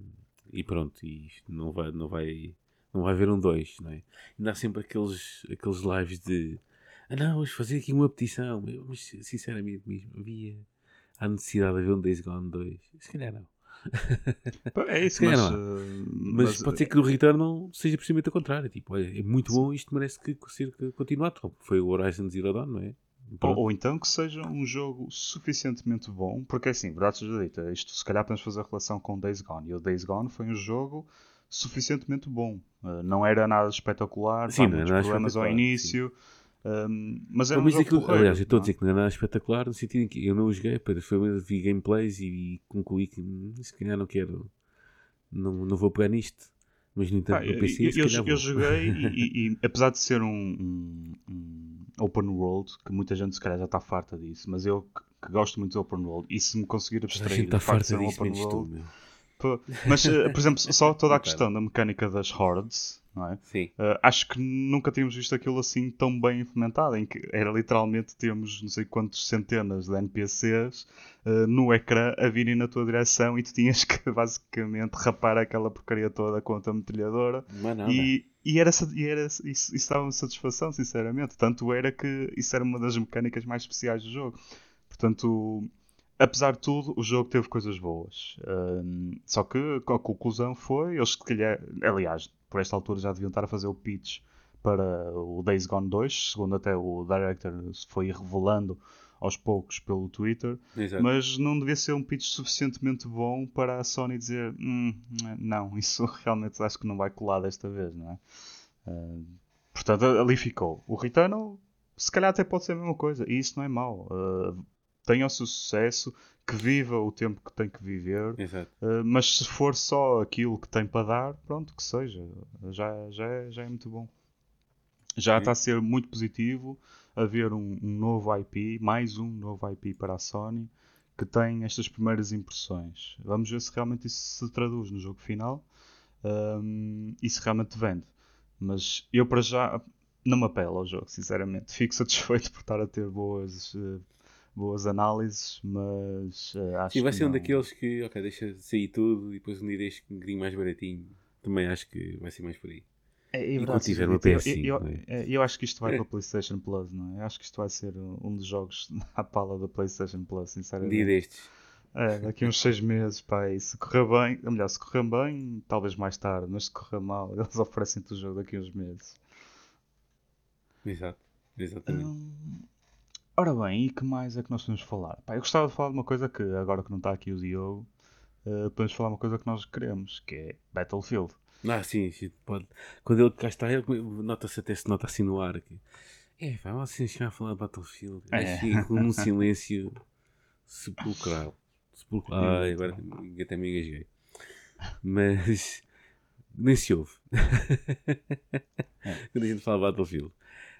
Speaker 2: e pronto, e não vai, não vai, não vai haver um 2, não é? Ainda há sempre aqueles, aqueles lives de ah não, vamos fazer aqui uma petição, mas sinceramente mesmo, havia a necessidade de haver um Days Gone 2, se calhar não.
Speaker 1: É isso, mas,
Speaker 2: não
Speaker 1: uh,
Speaker 2: Mas,
Speaker 1: mas,
Speaker 2: pode ser que o Returnal seja precisamente o contrário, tipo, olha, é muito bom, isto merece que ser que continuado, como foi o Horizon Zero Dawn, não é?
Speaker 1: Ou, ou então que seja um jogo suficientemente bom, porque assim, verdade seja dita, isto se calhar podemos fazer relação com Days Gone. E o Days Gone foi um jogo suficientemente bom. Uh, não era nada espetacular,
Speaker 2: Sim, não era
Speaker 1: problemas ao início, um, mas era um
Speaker 2: mas
Speaker 1: jogo
Speaker 2: aquilo,
Speaker 1: porreiro,
Speaker 2: aliás, eu estou a
Speaker 1: é?
Speaker 2: dizer que não é nada espetacular, no sentido em que eu não o joguei, pá, foi, vi gameplays e, e concluí que hum, se calhar não quero, não, não vou pegar nisto. Mas no entanto,
Speaker 1: Pá,
Speaker 2: no
Speaker 1: eu,
Speaker 2: PC,
Speaker 1: eu- eu
Speaker 2: vou.
Speaker 1: joguei (laughs) e, e- apesar de ser um, um- um open world, que muita gente se calhar já está farta disso, mas eu que, que gosto muito de open world, e se me conseguir
Speaker 2: Toda a
Speaker 1: abstrair
Speaker 2: gente está
Speaker 1: do facto de
Speaker 2: farta
Speaker 1: ser um
Speaker 2: disso,
Speaker 1: open
Speaker 2: tu,
Speaker 1: world,
Speaker 2: meu.
Speaker 1: Mas eh, por exemplo, (laughs) só toda a questão da mecânica das hordes, não é?
Speaker 2: Sim,
Speaker 1: Uh, acho que nunca tínhamos visto aquilo assim tão bem implementado, em que era literalmente temos não sei quantos centenas de NPCs uh, no ecrã a virem na tua direção e tu tinhas que (laughs) basicamente rapar aquela porcaria toda com a tua metralhadora
Speaker 2: mas nada.
Speaker 1: e, e era, e era isso, isso estava-me satisfação, sinceramente. Tanto era que isso era uma das mecânicas mais especiais do jogo. Portanto, apesar de tudo, o jogo teve coisas boas. Ahm, só que a conclusão foi, eles se calhar, aliás, por esta altura já deviam estar a fazer o pitch para o Days Gone 2, segundo até o director se foi revelando aos poucos pelo Twitter,
Speaker 2: Exato.
Speaker 1: mas não devia ser um pitch suficientemente bom para a Sony dizer "Hum, não, (laughs) isso realmente acho que não vai colar desta vez, não é? Ah, portanto, ali ficou. O Returnal, se calhar até pode ser a mesma coisa, e isso não é mau. Ah, tenha o seu sucesso, que viva o tempo que tem que viver, ah, mas se for só aquilo que tem para dar, pronto, que seja. Já, já, é, já é muito bom. Já
Speaker 2: Sim.
Speaker 1: está a ser muito positivo haver um, um novo IP, mais um novo IP para a Sony, que tem estas primeiras impressões. Vamos ver se realmente isso se traduz no jogo final hum, e se realmente vende. Mas eu para já não me apelo ao jogo, sinceramente. Fico satisfeito por estar a ter boas, eh, boas análises, mas eh, acho
Speaker 2: Sim, vai ser um daqueles que, ok, deixa sair tudo e depois um dia deixa um bocadinho mais baratinho. Também acho que vai ser mais por aí.
Speaker 1: É, é verdade,
Speaker 2: tiver
Speaker 1: eu-
Speaker 2: PS5,
Speaker 1: eu,
Speaker 2: não é?
Speaker 1: eu, eu acho que isto vai para a (laughs) PlayStation Plus, não é? Eu acho que isto vai ser um dos jogos (laughs) à pala da PlayStation Plus,
Speaker 2: Um
Speaker 1: sinceramente.
Speaker 2: dia destes.
Speaker 1: É, daqui uns 6 meses, pá, e se correr bem, ou melhor, se correr bem, talvez mais tarde, mas se correr mal, (laughs) eles oferecem-te o jogo daqui uns meses.
Speaker 2: Exato. Exatamente.
Speaker 1: Hum, ora bem, e que mais é que nós podemos falar? Pá, eu gostava de falar de uma coisa que, agora que não está aqui o Diogo, eh, podemos falar uma coisa que nós queremos, que é Battlefield.
Speaker 2: Ah, sim, sim, pode. Quando ele cá está, ele nota-se até se nota assim no ar. Que... É, vai assim chegar a falar de Battlefield.
Speaker 1: É.
Speaker 2: É. Chega com um silêncio sepulcral. Sepulcral. Ai, agora até me engasguei. Mas nem se ouve. (laughs) Quando a gente fala de Battlefield.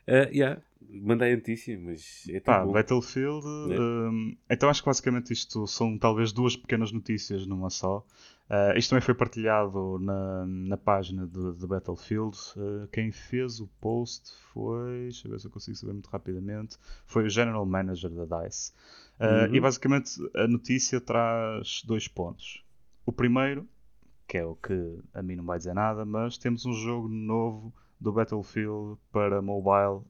Speaker 2: Uh, yeah, mandei a notícia, mas é
Speaker 1: Pá. Battlefield.
Speaker 2: Né?
Speaker 1: hum, então acho que basicamente isto são talvez duas pequenas notícias numa só. Uh, isto também foi partilhado na, na página de, de Battlefield. Uh, quem fez o post foi. Deixa eu ver se eu consigo saber muito rapidamente. Foi o General Manager da DICE. Uh,
Speaker 2: Uhum.
Speaker 1: E basicamente a notícia traz dois pontos. O primeiro, que é o que a mim não vai dizer nada, mas temos um jogo novo do Battlefield para mobile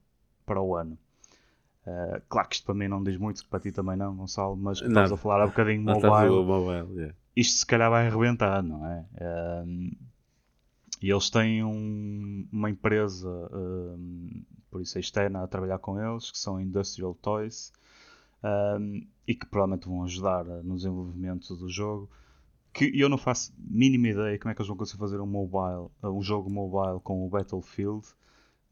Speaker 1: para o ano. Uh, claro que isto para mim não diz muito, para ti também não, Gonçalo, mas
Speaker 2: Nada.
Speaker 1: estamos a falar há bocadinho de (laughs) mobile,
Speaker 2: mobile, yeah.
Speaker 1: isto se calhar vai arrebentar, não é? Um, e eles têm um- uma empresa, um, por isso é externa, a trabalhar com eles, que são Industrial Toys, um, e que provavelmente vão ajudar no desenvolvimento do jogo. Que eu não faço mínima ideia como é que eles vão conseguir fazer um mobile, uh, um jogo mobile com o Battlefield.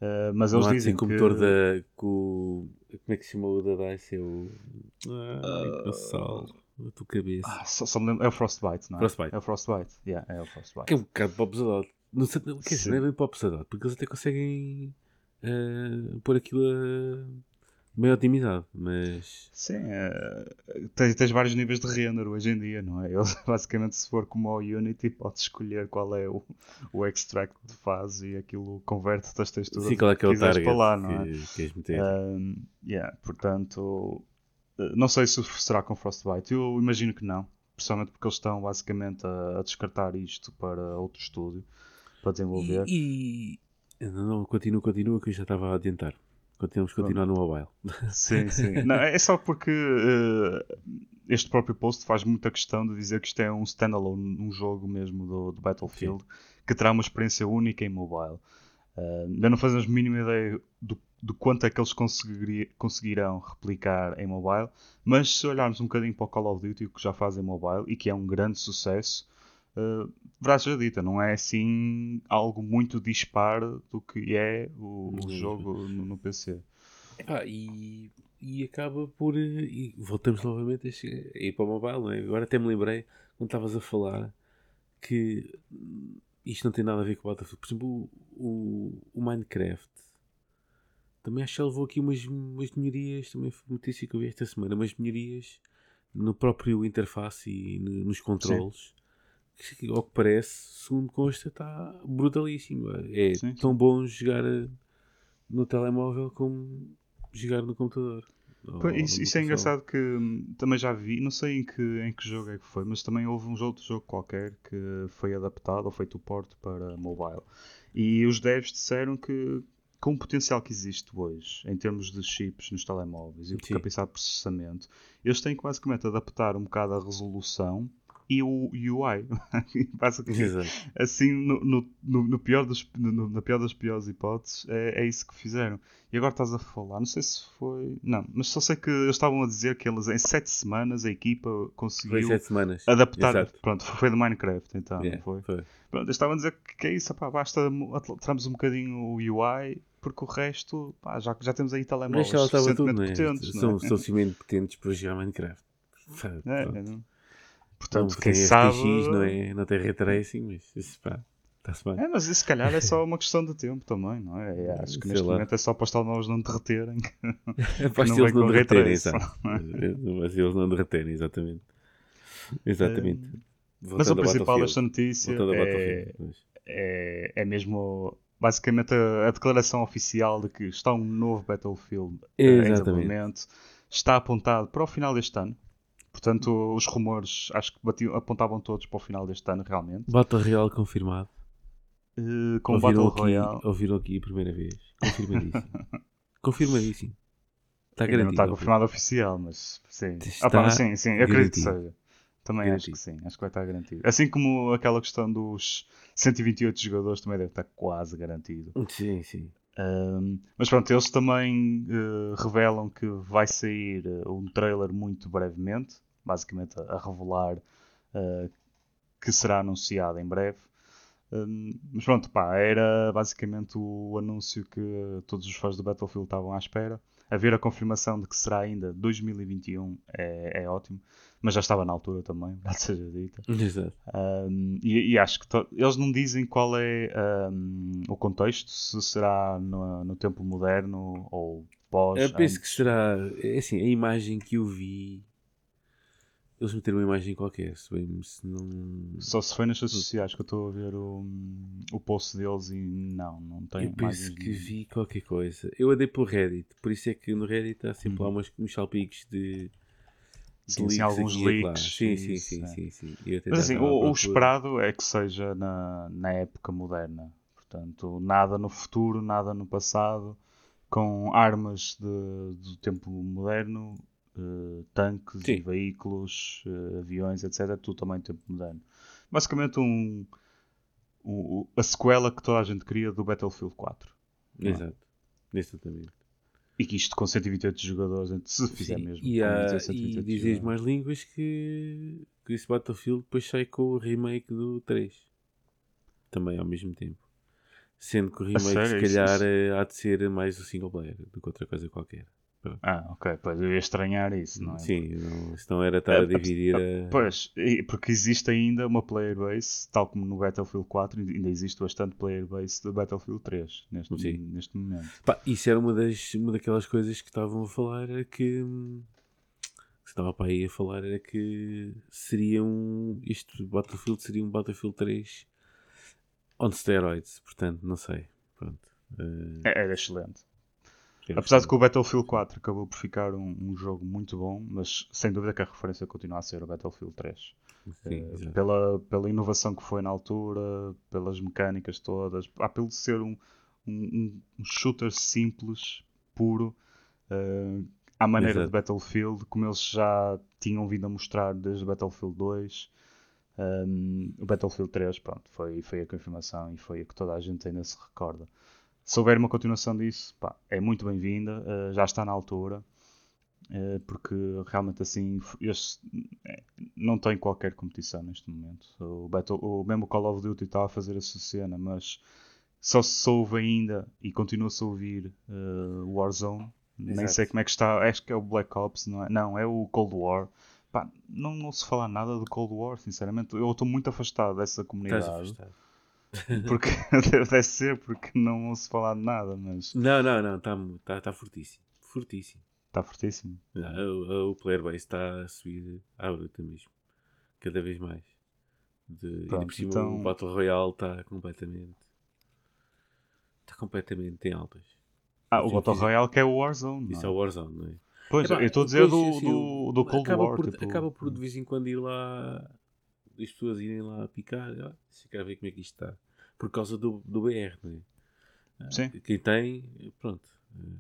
Speaker 1: uh, mas
Speaker 2: Não
Speaker 1: eles dizem
Speaker 2: com o
Speaker 1: que
Speaker 2: motor da. Com, o- como é que se chama o da DICE? É o. Ah, Gonçalo. a tua cabeça.
Speaker 1: Ah, só, só me lembro, é o Frostbite, não é?
Speaker 2: Frostbite.
Speaker 1: É o Frostbite, yeah, é o Frostbite.
Speaker 2: Que é um bocado para o pesadote. Não sei, não, quer dizer, não é bem para o pesadote, porque eles até conseguem eh, pôr aquilo a meio otimizado, mas
Speaker 1: Sim, é, tens, tens vários níveis de render hoje em dia, não é? Eles, (laughs) basicamente, se for como ao Unity, podes escolher qual é o, o extract que faz e aquilo converte-te as texturas
Speaker 2: sim, qual é que é o
Speaker 1: quiseres para lá, não é?
Speaker 2: que meter.
Speaker 1: Um, yeah, portanto, eh, não sei se será com Frostbite. Eu imagino que não, principalmente porque eles estão basicamente a, a descartar isto para outro estúdio para desenvolver.
Speaker 2: E, e- não, não, continua, continua, que eu já estava a adiantar. Continuamos a continuar no mobile. (laughs)
Speaker 1: Sim, sim. Não, é só porque eh, este próprio post faz muita questão de dizer que isto é um standalone, um jogo mesmo do, do Battlefield, que terá uma experiência única em mobile. Eh, ainda não fazemos a mínima ideia do, do quanto é que eles conseguirão replicar em mobile, mas se olharmos um bocadinho para o Call of Duty, o que já faz em mobile e que é um grande sucesso, uh, verdade seja dita, não é assim algo muito dispar do que é o, o
Speaker 2: Uhum.
Speaker 1: jogo no, no PC.
Speaker 2: Epá, e, e acaba por. eh, E voltamos novamente a, chegar, a ir para o mobile, não é? Agora até me lembrei, quando estavas a falar, que isto não tem nada a ver com o Battlefield. Por exemplo, o, o, Minecraft também acho que levou aqui umas, umas melhorias. Também foi notícia que eu vi esta semana, umas melhorias no próprio interface e no- nos controles. Que, ao que parece, segundo consta, está brutalíssimo. É
Speaker 1: Sim,
Speaker 2: tão bom jogar eh, no telemóvel como jogar no computador. Ou
Speaker 1: Isso, isso é engraçado que hum, também já vi, não sei em que, em que jogo é que foi, mas também houve um outro jogo qualquer que foi adaptado ou feito o porte para mobile. E os devs disseram que com o potencial que existe hoje, em termos de chips nos telemóveis e de
Speaker 2: Sim.
Speaker 1: capacidade de processamento, eles têm que basicamente adaptar um bocado a resolução e o UI. (laughs)
Speaker 2: Exato.
Speaker 1: assim, no, no, no, pior dos, no- na pior das piores hipóteses, é, é isso que fizeram. E agora estás a falar, não sei se foi. Não, mas só sei que eles estavam a dizer que eles em 7 semanas a equipa conseguiu adaptar.
Speaker 2: Exato.
Speaker 1: Pronto, foi do Minecraft então,
Speaker 2: Yeah,
Speaker 1: foi?
Speaker 2: foi.
Speaker 1: Pronto, eles estavam a dizer que, que é isso, pá, basta alterarmos um bocadinho o UI, porque o resto, pá, já, já temos aí
Speaker 2: Mas
Speaker 1: telemóveis
Speaker 2: já estava tudo,
Speaker 1: suficientemente
Speaker 2: não é?
Speaker 1: potentes.
Speaker 2: São,
Speaker 1: não é?
Speaker 2: são suficientemente potentes para jogar Minecraft.
Speaker 1: É, é, não? Portanto, quem sabe.
Speaker 2: FTX, não, é, não tem ray tracing, mas isso pá, está-se bem.
Speaker 1: É, mas isso se calhar é só uma questão de tempo também, não é? É, acho que
Speaker 2: Sei
Speaker 1: neste
Speaker 2: lá.
Speaker 1: momento é só para os telemóveis não derreterem.
Speaker 2: Que (laughs) eles não derreterem, exato. Mas eles não derreterem, exatamente. Exatamente.
Speaker 1: Mas
Speaker 2: Voltando
Speaker 1: o principal desta notícia é,
Speaker 2: mas-
Speaker 1: é, é mesmo basicamente a, a declaração oficial de que está um novo Battlefield eh, em
Speaker 2: Exatamente.
Speaker 1: desenvolvimento. Está apontado para o final deste ano. Portanto, os rumores acho que batiam- apontavam todos para o final deste ano, realmente.
Speaker 2: Battle Royale confirmado.
Speaker 1: Eh, com
Speaker 2: ouviram,
Speaker 1: Battle
Speaker 2: aqui,
Speaker 1: Royale.
Speaker 2: ouviram aqui a primeira vez. Confirmadíssimo. (laughs) Confirmadíssimo. Está
Speaker 1: Ainda não
Speaker 2: garantido.
Speaker 1: está confirmado oficial, mas sim.
Speaker 2: Está
Speaker 1: Ah, pá, mas sim, sim, eu acredito que
Speaker 2: garantido.
Speaker 1: seja. Também
Speaker 2: Garantido.
Speaker 1: acho que sim, acho que vai estar garantido. Assim como aquela questão dos 128 jogadores também deve estar quase garantido.
Speaker 2: Sim, sim.
Speaker 1: Um, mas pronto, eles também eh, revelam que vai sair eh, um trailer muito brevemente, basicamente a, a revelar eh, que será anunciado em breve. Um, mas pronto, pá, era basicamente o anúncio que todos os fãs do Battlefield estavam à espera. Haver a confirmação de que será ainda 2021 é, é ótimo, mas já estava na altura também, verdade seja dita.
Speaker 2: Exato.
Speaker 1: Um, e, e acho que eles não dizem qual é um, o contexto, se será no, no tempo moderno ou pós.
Speaker 2: Eu penso que
Speaker 1: antes.
Speaker 2: será. É assim, a imagem que eu vi. Eles meteram uma imagem qualquer. Se, não.
Speaker 1: Só se foi nas redes sociais que eu estou a ver o, o post deles e não, não tem
Speaker 2: Eu penso que
Speaker 1: de-
Speaker 2: vi qualquer coisa. Eu andei pelo Reddit, por isso é que no Reddit há sempre
Speaker 1: Uhum.
Speaker 2: lá umas, uns salpicos de. de
Speaker 1: Sim, sim, alguns leaks,
Speaker 2: Sim, sim,
Speaker 1: isso,
Speaker 2: sim,
Speaker 1: é.
Speaker 2: sim, sim. Até
Speaker 1: Mas assim, o, o esperado é que seja na, na época moderna. Portanto, nada no futuro, nada no passado, com armas de- do tempo moderno, eh, tanques
Speaker 2: Sim.
Speaker 1: e veículos, eh, aviões, etc. Tudo também tempo moderno. Basicamente, um, o- a sequela que toda a gente queria do Battlefield 4. não é?
Speaker 2: Exato. Exatamente.
Speaker 1: E que isto com 128 jogadores, se fizer
Speaker 2: Sim,
Speaker 1: mesmo.
Speaker 2: E, há,
Speaker 1: dizer,
Speaker 2: e
Speaker 1: 128
Speaker 2: dizem as
Speaker 1: jogadores.
Speaker 2: mais línguas que, que esse Battlefield depois sai com o remake do 3. Também ao mesmo tempo. Sendo que o remake
Speaker 1: sério?
Speaker 2: se
Speaker 1: Isso-
Speaker 2: calhar
Speaker 1: isso-
Speaker 2: eh, há de ser mais o single player do que outra coisa qualquer.
Speaker 1: Ah, ok, pois eu ia estranhar isso, não é?
Speaker 2: Sim, não, era estar a dividir a...
Speaker 1: Pois, porque existe ainda uma player base, tal como no Battlefield 4, ainda existe bastante player base do Battlefield 3 neste,
Speaker 2: Sim.
Speaker 1: neste momento.
Speaker 2: Pá, isso era uma, das, uma daquelas coisas que estavam a falar, era que, hum, que estava para aí a falar, era que seria um, isto, Battlefield seria um Battlefield 3 on steroids, portanto, não sei, pronto.
Speaker 1: É- Era excelente. Apesar de que o Battlefield 4 acabou por ficar um, um jogo muito bom, mas sem dúvida que a referência continua a ser o Battlefield 3.
Speaker 2: Sim, exato.
Speaker 1: pela, pela inovação que foi na altura, pelas mecânicas todas, ah, pelo ser um, um, um shooter simples, puro, eh, à maneira
Speaker 2: Exato.
Speaker 1: de Battlefield, como eles já tinham vindo a mostrar desde o Battlefield 2. Um, o Battlefield 3 pronto, foi, foi a confirmação e foi a que toda a gente ainda se recorda. Se houver uma continuação disso, pá, é muito bem-vinda, eh, já está na altura, eh, porque realmente assim este, eh, não tem qualquer competição neste momento. O, Battle, o mesmo Call of Duty está a fazer essa cena, mas só se ouve ainda e continua-se a ouvir eh, Warzone. Nem
Speaker 2: Exato.
Speaker 1: sei como é que está, acho que é o Black Ops, não é? Não, é o Cold War. Pá, não, não se fala nada do Cold War, sinceramente. Eu estou muito afastado dessa
Speaker 2: Estás
Speaker 1: comunidade.
Speaker 2: afastado.
Speaker 1: Porque (laughs) deve ser porque não ouço falar de nada, mas
Speaker 2: Não, não, não, está tá, tá fortíssimo. Fortíssimo.
Speaker 1: está fortíssimo.
Speaker 2: Não, o, o player base está a subir à bruta mesmo. Cada vez mais. De,
Speaker 1: Pronto,
Speaker 2: por cima
Speaker 1: então-
Speaker 2: o Battle Royale está completamente. Está completamente em altas.
Speaker 1: Ah, o Battle Royale que é o Warzone.
Speaker 2: Isso é
Speaker 1: não
Speaker 2: o
Speaker 1: é?
Speaker 2: Warzone, não é?
Speaker 1: Pois,
Speaker 2: Epá,
Speaker 1: eu estou a dizer do, do, do Cold
Speaker 2: acaba
Speaker 1: War.
Speaker 2: Por,
Speaker 1: tipo,
Speaker 2: Acaba por de vez em quando ir lá. As pessoas irem lá picar. Ah, se quer ver como é que isto está. Por causa do, do BR, não é? Ah,
Speaker 1: Sim.
Speaker 2: Quem tem, pronto. eh,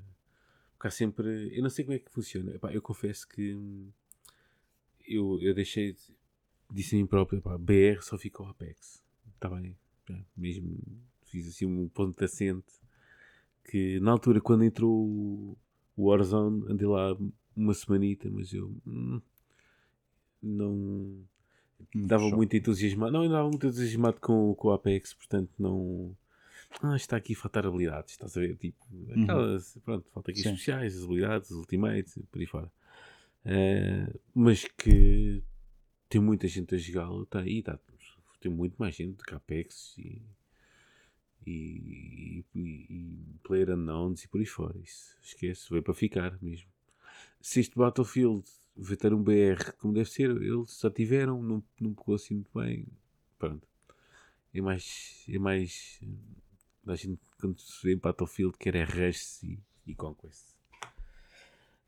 Speaker 2: Porque há sempre. Eu não sei como é que funciona. Epá, eu confesso que eu, eu deixei. de- Disse a mim próprio, epá, BR só ficou Apex. Está bem. Mesmo fiz assim um ponto de assente que na altura quando entrou o o Warzone andei lá uma semanita, mas eu hum, não
Speaker 1: Hum,
Speaker 2: estava
Speaker 1: show.
Speaker 2: muito entusiasmado. Não, eu estava muito entusiasmado com, com o Apex, portanto não. Ah, está aqui a faltar habilidades, estás a ver? Tipo, aquelas, pronto, falta aqui
Speaker 1: Sim.
Speaker 2: especiais, as habilidades, os ultimates, por aí fora. Eh, mas que tem muita gente a jogá-lo, está aí, tá, tem muito mais gente do que Apex e, e, e, e Player Unknowns e por aí fora. Isso, esquece, veio para ficar mesmo. Se este Battlefield vai ter um BR como deve ser, eles já tiveram, não, não pegou assim muito bem. Pronto. É mais. É mais. A gente quando se vê em Battlefield quer é Rush e, e Conquest.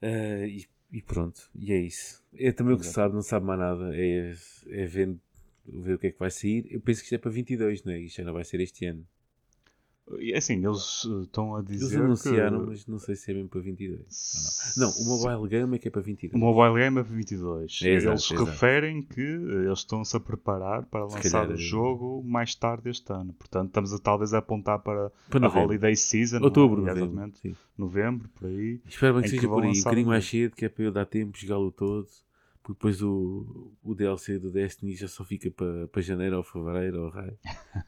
Speaker 2: Ah, e, e pronto, e é isso. É também o que se sabe, não sabe mais nada. É, é vendo, ver o que é que vai sair. Eu penso que isto é para 22, não é? Isto ainda vai ser este ano.
Speaker 1: E assim, eles eh, estão a
Speaker 2: Eles
Speaker 1: dizer.
Speaker 2: anunciaram,
Speaker 1: que...
Speaker 2: mas não sei se é mesmo para 22. ou Não, não o Mobile Game é que é para 22.
Speaker 1: O Mobile Game é para 22.
Speaker 2: É, exato,
Speaker 1: eles
Speaker 2: exato.
Speaker 1: referem que eh, eles estão-se a preparar para
Speaker 2: Se
Speaker 1: lançar o
Speaker 2: eh,
Speaker 1: jogo mais tarde este ano. Portanto, estamos a talvez a apontar para,
Speaker 2: Para
Speaker 1: a
Speaker 2: novembro.
Speaker 1: Holiday Season. não é?
Speaker 2: Outubro, novembro,
Speaker 1: Exatamente.
Speaker 2: sim.
Speaker 1: Novembro, por aí.
Speaker 2: Espero bem que
Speaker 1: que
Speaker 2: seja
Speaker 1: vão
Speaker 2: por aí, um bocadinho mais cedo, que é para eu dar tempo de jogá-lo todo. Porque depois o, o DLC do Destiny já só fica para, para janeiro ou fevereiro ou raio.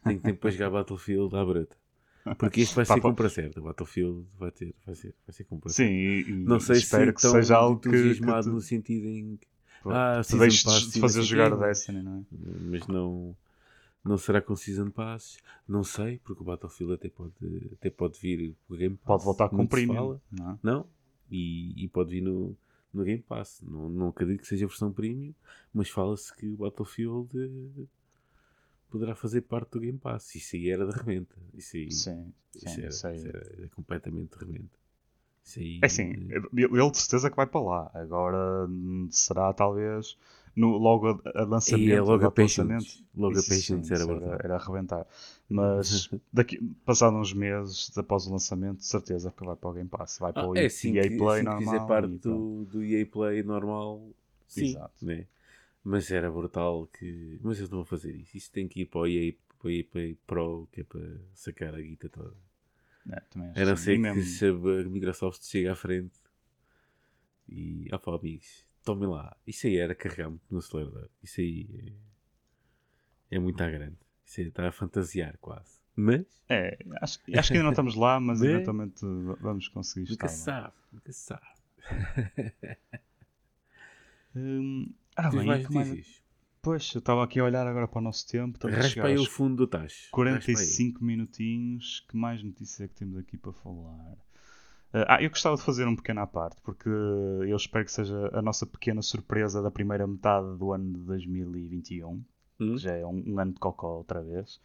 Speaker 2: Tenho tempo para jogar Battlefield à bruta. Porque este vai
Speaker 1: Pá,
Speaker 2: ser
Speaker 1: pá.
Speaker 2: compra certa. Battlefield vai, ter, vai, ser, vai ser compra
Speaker 1: Sim,
Speaker 2: certa.
Speaker 1: e,
Speaker 2: Não sei se
Speaker 1: espero que
Speaker 2: tão
Speaker 1: seja algo que, que te,
Speaker 2: no sentido em que
Speaker 1: pô,
Speaker 2: Ah,
Speaker 1: te
Speaker 2: Season
Speaker 1: deixes
Speaker 2: Pass
Speaker 1: de fazer jogar
Speaker 2: mas-
Speaker 1: Destiny, não é?
Speaker 2: mas não, não será com Season Passes. Não sei, porque o Battlefield até pode, até pode vir o Game Pass.
Speaker 1: Pode voltar com
Speaker 2: se
Speaker 1: premium. Não é?
Speaker 2: Não, e, e pode vir no, no Game Pass. Não, não acredito que seja a versão premium, mas fala-se que o Battlefield eh, poderá fazer parte do Game Pass. Isso aí era de rementa. Isso aí,
Speaker 1: Sim,
Speaker 2: isso
Speaker 1: sim,
Speaker 2: era,
Speaker 1: isso aí.
Speaker 2: isso era- era completamente de rementa. Isso aí,
Speaker 1: É assim, ele ele de certeza que vai para lá. Agora hum, será talvez no, logo a, a lançamento.
Speaker 2: E é logo a Patience. Logo a
Speaker 1: Isso
Speaker 2: Patience
Speaker 1: sim,
Speaker 2: era
Speaker 1: era, era arrebentar. Mas (laughs) daqui, passado uns meses após o lançamento, de certeza que vai para o Game Pass. Vai para
Speaker 2: Ah,
Speaker 1: o
Speaker 2: é assim
Speaker 1: EA
Speaker 2: que,
Speaker 1: Play
Speaker 2: que
Speaker 1: normal.
Speaker 2: fizer parte
Speaker 1: e
Speaker 2: do, do EA Play normal, sim,
Speaker 1: Exato.
Speaker 2: né? Mas era brutal que. Mas eles não vão fazer isso. Isso tem que ir para o EA, para o EA Pro, que é para sacar a guita toda.
Speaker 1: É, também acho
Speaker 2: A não
Speaker 1: que sim.
Speaker 2: ser
Speaker 1: E
Speaker 2: que se a Microsoft chega à frente e. Ah, pá, amigos, tomem lá. Isso aí era carregar-me no acelerador. Isso aí é, é muito à grande. Isso aí está a fantasiar quase. Mas
Speaker 1: É, acho, acho que ainda não estamos lá, mas (laughs)
Speaker 2: Né?
Speaker 1: eventualmente vamos conseguir
Speaker 2: nunca
Speaker 1: estar lá.
Speaker 2: sabe, nunca sabe. (laughs)
Speaker 1: Hum, ah,
Speaker 2: Tens
Speaker 1: bem,
Speaker 2: mais notícias?
Speaker 1: Pois, eu estava aqui a olhar agora para o nosso tempo.
Speaker 2: Raspa aí o fundo do tacho.
Speaker 1: 45 minutinhos. Que mais notícias é que temos aqui para falar? Ah, eu gostava de fazer um pequeno à parte, porque eu espero que seja a nossa pequena surpresa da primeira metade do ano de 2021,
Speaker 2: Hum?
Speaker 1: que já é um, um ano de cocó outra vez,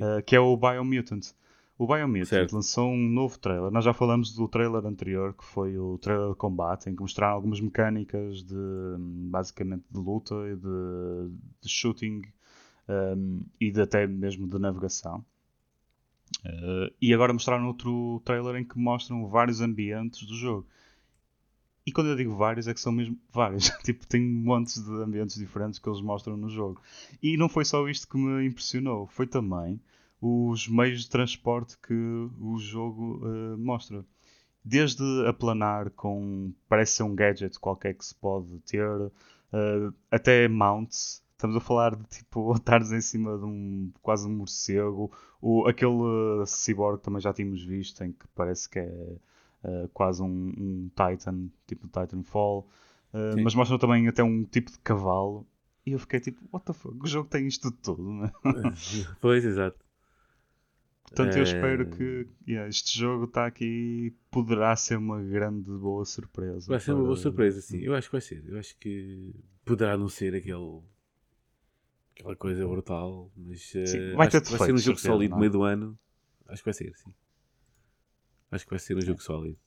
Speaker 1: ah, que é o Biomutant. O Biomutant
Speaker 2: Certo.
Speaker 1: lançou um novo trailer. Nós já falamos do trailer anterior, que foi o trailer de combate, em que mostraram algumas mecânicas de basicamente de luta e de, de shooting um, e de até mesmo de navegação. Uh, e agora mostraram outro trailer em que mostram vários ambientes do jogo. E quando eu digo vários, é que são mesmo vários. (laughs) tipo, tem montes de ambientes diferentes que eles mostram no jogo. E não foi só isto que me impressionou, foi também os meios de transporte que o jogo uh, mostra. Desde aplanar com, parece ser um gadget qualquer que se pode ter, uh, até mounts. Estamos a falar de tipo (laughs) estares em cima de um quase um morcego. O, aquele uh, cyborg também já tínhamos visto, em que parece que é uh, quase um, um Titan, tipo Titanfall. Uh, mas mostram também até um tipo de cavalo. E eu fiquei tipo, what the fuck, o jogo tem isto tudo, né? (laughs)
Speaker 2: pois, exato.
Speaker 1: Portanto, eu espero que yeah, este jogo está aqui poderá ser uma grande boa surpresa.
Speaker 2: Vai ser uma boa surpresa, sim. Eu acho que vai ser. Eu acho que poderá não ser aquele aquela coisa brutal, mas
Speaker 1: Sim,
Speaker 2: uh,
Speaker 1: vai, ter
Speaker 2: vai ser um jogo
Speaker 1: certeza,
Speaker 2: sólido no
Speaker 1: é?
Speaker 2: meio do ano. Acho que vai ser, sim. Acho que vai ser um jogo sólido.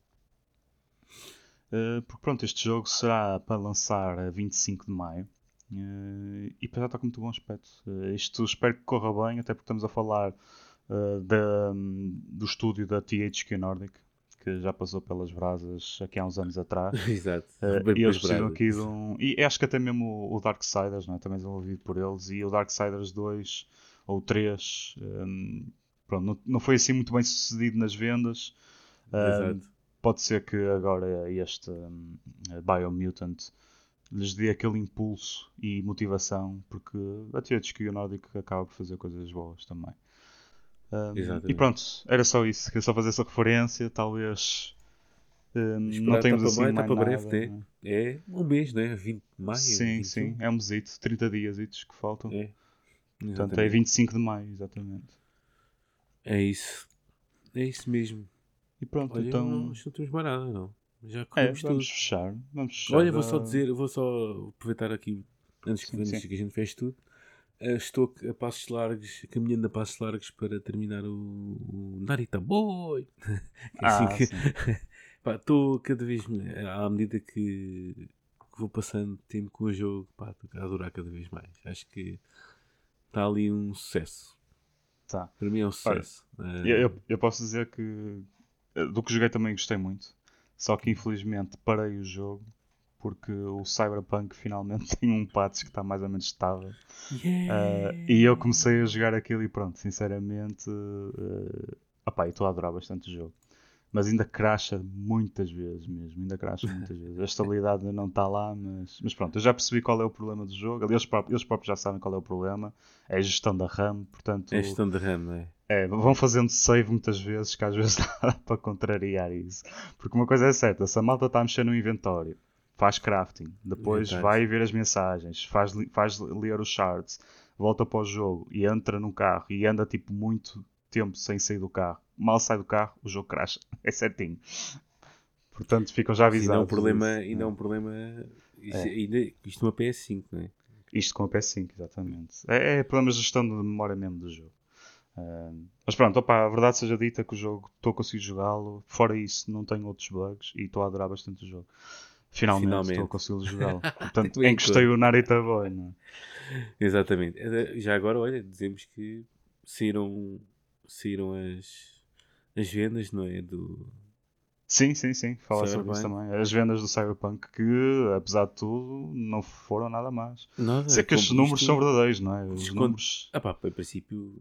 Speaker 1: Uh, porque pronto, este jogo será para lançar a 25 de maio. Uh, e já está com muito bom aspecto. Uh, isto espero que corra bem, até porque estamos a falar uh, da, do estúdio da THQ Nordic, que já passou pelas brasas aqui há uns anos atrás. (laughs)
Speaker 2: Exato.
Speaker 1: Uh, e eles precisam aqui de um. E acho que até mesmo o, Darksiders não é? também desenvolvido por eles. E o Darksiders 2 ou 3 um, pronto, não, não foi assim muito bem sucedido nas vendas.
Speaker 2: Exato.
Speaker 1: pode ser que agora este um, Biomutant lhes dê aquele impulso e motivação, porque a THQ Nordic acaba por fazer coisas boas também. Um, e pronto, era só isso. Queria só fazer essa referência. Talvez um, não temos
Speaker 2: tá para
Speaker 1: assim
Speaker 2: maio, tá
Speaker 1: mais
Speaker 2: para
Speaker 1: nada.
Speaker 2: breve, né?
Speaker 1: né?
Speaker 2: É um mês, né? 20 de maio.
Speaker 1: Sim,
Speaker 2: 21.
Speaker 1: sim, é um mesito, 30 dias que faltam.
Speaker 2: É.
Speaker 1: Portanto, é
Speaker 2: Exatamente.
Speaker 1: 25 de maio, exatamente.
Speaker 2: É isso. É isso mesmo.
Speaker 1: E pronto,
Speaker 2: Olha,
Speaker 1: então.
Speaker 2: não, não temos mais nada, não. Já
Speaker 1: É, vamos
Speaker 2: tudo.
Speaker 1: fechar. Vamos fechar.
Speaker 2: Olha, vou só
Speaker 1: da-
Speaker 2: dizer, vou só aproveitar aqui, antes, que,
Speaker 1: Sim,
Speaker 2: antes
Speaker 1: sim.
Speaker 2: que a gente feche tudo. Eh, estou a passos largos, caminhando a passos largos para terminar o, o Narita Boy. (laughs) É assim
Speaker 1: Ah,
Speaker 2: que- (laughs) pá, Estou cada vez à medida que, vou passando tempo com o jogo, pá, estou a adorar cada vez mais. Acho que está ali um sucesso.
Speaker 1: Tá.
Speaker 2: Para mim é um sucesso. Eh,
Speaker 1: Eu, eu- eu posso dizer que eh, do que joguei também gostei muito. Só que infelizmente parei o jogo porque o Cyberpunk finalmente (laughs) tem um patch que está mais ou menos estável.
Speaker 2: yeah!
Speaker 1: Uh, e eu comecei a jogar aquilo e pronto, sinceramente, uh, opá, eu estou a adorar bastante o jogo. Mas ainda cracha muitas vezes mesmo, ainda cracha (laughs) muitas vezes. A estabilidade ainda não está lá, mas, mas pronto, eu já percebi qual é o problema do jogo. Eles próprios, eles próprios já sabem qual é o problema. É a gestão da RAM, portanto,
Speaker 2: É gestão de RAM, não é?
Speaker 1: é, vão fazendo save muitas vezes, que às vezes (laughs) dá para contrariar isso. Porque uma coisa é certa, se a malta está a mexer no inventório, faz crafting, depois
Speaker 2: Inventário.
Speaker 1: vai ver as mensagens, faz, faz ler os shards, volta para o jogo e entra num carro e anda tipo muito tempo sem sair do carro. Mal sai do carro, o jogo cracha. (laughs) É certinho. Portanto, ficam já avisados.
Speaker 2: ainda é um problema, ainda é um problema. Isto,
Speaker 1: É.
Speaker 2: ainda, isto numa PS5, não é?
Speaker 1: Isto com a PS5, exatamente. É, é problemas de gestão de memória mesmo do jogo. Ah, mas pronto, opa, a verdade seja dita que o jogo estou a conseguir jogá-lo. Fora isso, não tenho outros bugs e estou a adorar bastante o jogo. Finalmente,
Speaker 2: Finalmente.
Speaker 1: estou a conseguir jogá-lo. Portanto, encostei o Narita Boy. Não é?
Speaker 2: Exatamente. Eh, Já agora, olha, dizemos que saíram, saíram as, as vendas, não é? Do,
Speaker 1: Sim, sim, sim. Fala sobre isso também. As vendas do Cyberpunk que, apesar de tudo, não foram nada más.
Speaker 2: nada.
Speaker 1: Sei que
Speaker 2: como
Speaker 1: números são verdadeiros, não é? Os
Speaker 2: desconto-
Speaker 1: números.
Speaker 2: Ah pá, em princípio,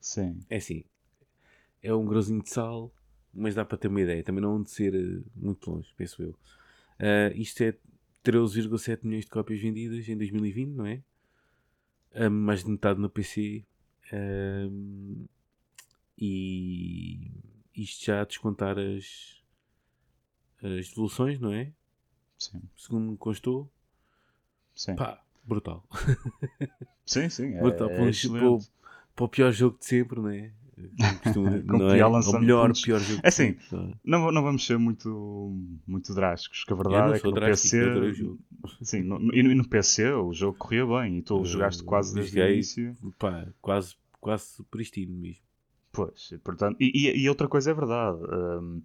Speaker 1: Sim.
Speaker 2: é assim. É um grauzinho de sal, mas dá para ter uma ideia. Também não de ser eh, muito longe, penso eu. Ah, isto é 13,7 milhões de cópias vendidas em 2020, não é? Ah, mais de metade no PC. Ahm, e isto já a descontar as, as devoluções, não é?
Speaker 1: Sim,
Speaker 2: segundo me constou.
Speaker 1: sim.
Speaker 2: Pá, brutal.
Speaker 1: Sim, sim. É,
Speaker 2: brutal.
Speaker 1: é
Speaker 2: para, um- para o pior jogo de sempre, não é?
Speaker 1: Com
Speaker 2: não é? O
Speaker 1: lançamento
Speaker 2: melhor,
Speaker 1: de-
Speaker 2: pior jogo
Speaker 1: É assim,
Speaker 2: não é?
Speaker 1: Não, vamos ser muito, muito drásticos, que a verdade é que no
Speaker 2: drástico,
Speaker 1: PC. Sim, no, no- e no- no PC o jogo corria bem e tu
Speaker 2: Eu
Speaker 1: jogaste quase desde o início.
Speaker 2: Pá, quase, quase pristino mesmo.
Speaker 1: Pois, e, portanto, e, e- outra coisa é verdade. hum,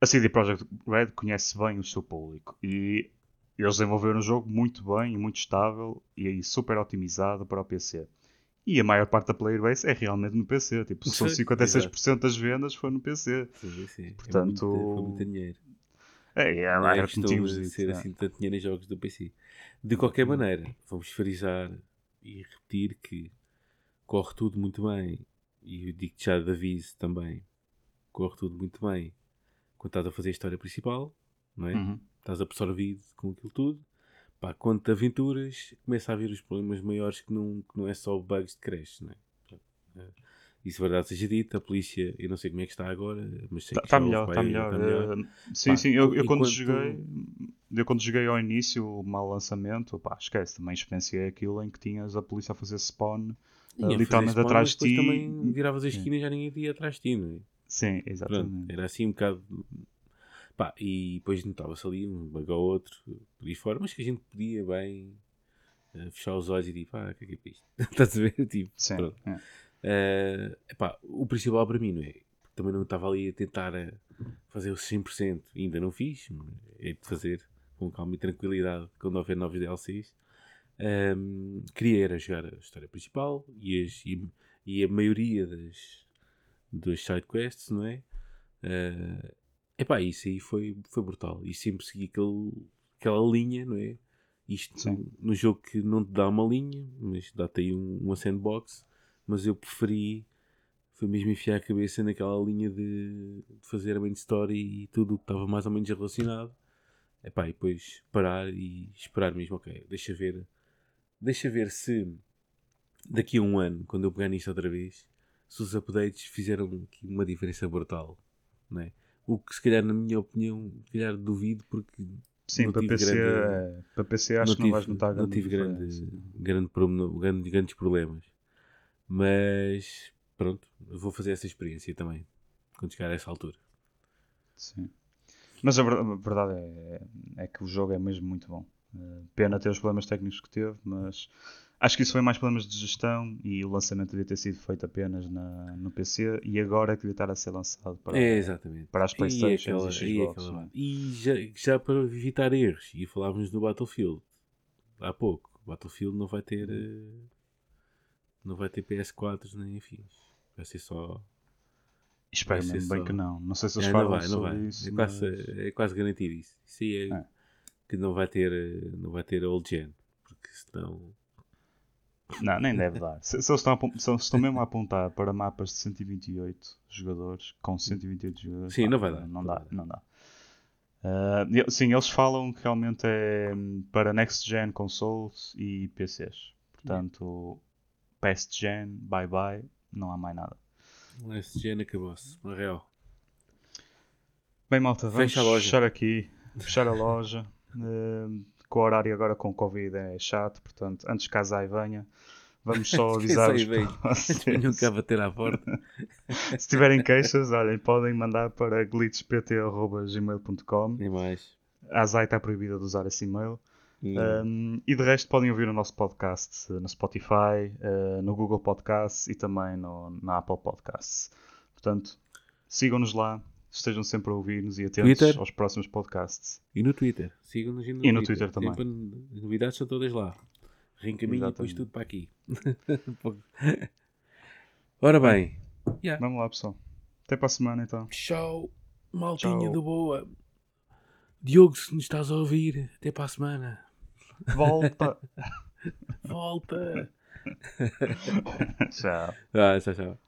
Speaker 1: a CD Projekt Red conhece bem o seu público e eles desenvolveram um jogo muito bem e muito estável e super otimizado para o PC. E a maior parte da player base é realmente no PC. Tipo, são
Speaker 2: Sim,
Speaker 1: 56% das vendas foi no PC.
Speaker 2: Sim, sim.
Speaker 1: Portanto,
Speaker 2: é muito, foi muito dinheiro.
Speaker 1: É, é,
Speaker 2: Não é
Speaker 1: como tínhamos dito,
Speaker 2: ser
Speaker 1: é.
Speaker 2: assim tanto dinheiro em jogos do PC. De qualquer maneira, vamos frisar e repetir que corre tudo muito bem. E eu digo já de aviso também. Corre tudo muito bem quando estás a fazer a história principal, não é?
Speaker 1: Uhum.
Speaker 2: Estás absorvido com aquilo tudo. Pá, quando te aventuras, começa a haver os problemas maiores que não, que não é só bugs de crash, não é? Eh, Isso é verdade seja dito, a polícia, eu não sei como é que está agora, mas sei que
Speaker 1: Está melhor, está melhor.
Speaker 2: tá melhor.
Speaker 1: Eh, sim,
Speaker 2: Pá,
Speaker 1: sim, eu, eu quando joguei, eu quando joguei ao início, o mau lançamento, pá, esquece, também experienciei aquilo em que tinhas a polícia a fazer spawn
Speaker 2: E fazer
Speaker 1: literalmente
Speaker 2: spawn,
Speaker 1: atrás de ti.
Speaker 2: também viravas a esquina e já ninguém ia atrás de ti, não é?
Speaker 1: Sim,
Speaker 2: Pronto,
Speaker 1: exatamente.
Speaker 2: era assim um bocado. Pá, e depois notava-se ali um bug ou outro por aí fora, mas que a gente podia bem eh, fechar os olhos e tipo, ah, o que é que é para isto? (laughs) Estás a ver? Tipo,
Speaker 1: Sim,
Speaker 2: pronto.
Speaker 1: é.
Speaker 2: Eh, epá, o principal para mim, não é? Também não estava ali a tentar eh, fazer o 100%, ainda não fiz, é de fazer com calma e tranquilidade quando houver novos DLCs. Ehm, queria era jogar a história principal e, as- e- e a maioria das, das sidequests, não é? Eh, epá, isso aí foi, foi brutal. E sempre segui aquele, aquela linha, não é? Isto
Speaker 1: Sim.
Speaker 2: no jogo que não te dá uma linha, mas dá-te aí um, uma sandbox. Mas eu preferi, foi mesmo enfiar a cabeça naquela linha de, de fazer a main story e tudo o que estava mais ou menos relacionado. Epá, e depois parar e esperar mesmo, ok, deixa ver, deixa ver se daqui a um ano, quando eu pegar nisto outra vez, se os updates fizeram aqui uma diferença brutal, não é? O que se calhar, na minha opinião, se calhar duvido porque
Speaker 1: Sim,
Speaker 2: não
Speaker 1: para PC,
Speaker 2: grande-
Speaker 1: é, para PC acho que não vais notar
Speaker 2: não
Speaker 1: grande
Speaker 2: tive grande, grande, grande- grandes problemas. Mas pronto, vou fazer essa experiência também quando chegar a essa altura.
Speaker 1: Sim. Mas a verdade é, é que o jogo é mesmo muito bom. Eh, Pena ter os problemas técnicos que teve, mas acho que isso foi mais problemas de gestão e o lançamento devia ter sido feito apenas na, no PC e agora é que devia estar a ser lançado para,
Speaker 2: é, exatamente.
Speaker 1: para as
Speaker 2: E
Speaker 1: Playstations
Speaker 2: aquela-
Speaker 1: e
Speaker 2: e,
Speaker 1: Xbox. não é?
Speaker 2: e já, já para evitar erros, e falávamos do Battlefield há pouco, o Battlefield não vai ter eh, não vai ter PS4 nem afins. Vai ser só.
Speaker 1: Espero mesmo bem
Speaker 2: só-
Speaker 1: que não. Não sei se eles
Speaker 2: É, não
Speaker 1: falam
Speaker 2: vai, não vai.
Speaker 1: isso.
Speaker 2: é, quase,
Speaker 1: mas-
Speaker 2: é quase garantido isso. Isso aí é,
Speaker 1: É.
Speaker 2: que não vai ter eh, não vai ter old gen. Porque senão.
Speaker 1: Não, nem (laughs) deve dar. Se, se eles estão, a se eles estão mesmo a apontar para mapas de 128 jogadores, com 128 jogadores,
Speaker 2: Sim,
Speaker 1: pá,
Speaker 2: não vai dar,
Speaker 1: Não dá, não dá. E- sim, eles falam que realmente é hum, para next gen consoles e PCs. Portanto, past gen, bye bye, não há mais nada.
Speaker 2: Esse gen acabou-se. Na real.
Speaker 1: Bem, malta, vamos
Speaker 2: Fecha a loja.
Speaker 1: fechar aqui, fechar a loja. (laughs) Hum, com o horário agora com Covid é chato, portanto, antes que casar e venha, vamos só avisar
Speaker 2: Casai
Speaker 1: os
Speaker 2: e venha. (laughs) Venham cá bater à porta. (laughs)
Speaker 1: Se tiverem queixas, olhem, podem mandar para glitchpt.gmail.com.
Speaker 2: Nem mais.
Speaker 1: A Zai está proibida de usar esse e-mail. Um, e de resto podem ouvir o nosso podcast eh, no Spotify, eh, no Google Podcasts e também no, na Apple Podcasts. Portanto, sigam-nos lá, estejam sempre a ouvir-nos e atentos
Speaker 2: Twitter.
Speaker 1: aos próximos podcasts.
Speaker 2: E no Twitter. Sigam-nos no
Speaker 1: E no Twitter também.
Speaker 2: Sempre as novidades são todas lá. Reencaminho e depois tudo para aqui. (laughs) Ora bem. Yeah.
Speaker 1: Vamos lá, pessoal. Até para a semana então.
Speaker 2: Tchau, maltinha
Speaker 1: Tchau.
Speaker 2: do boa. Diogo, se nos estás a ouvir, até para a semana.
Speaker 1: Volta! (laughs)
Speaker 2: Volta. (laughs)
Speaker 1: Tchau.
Speaker 2: Ah, tchau, tchau.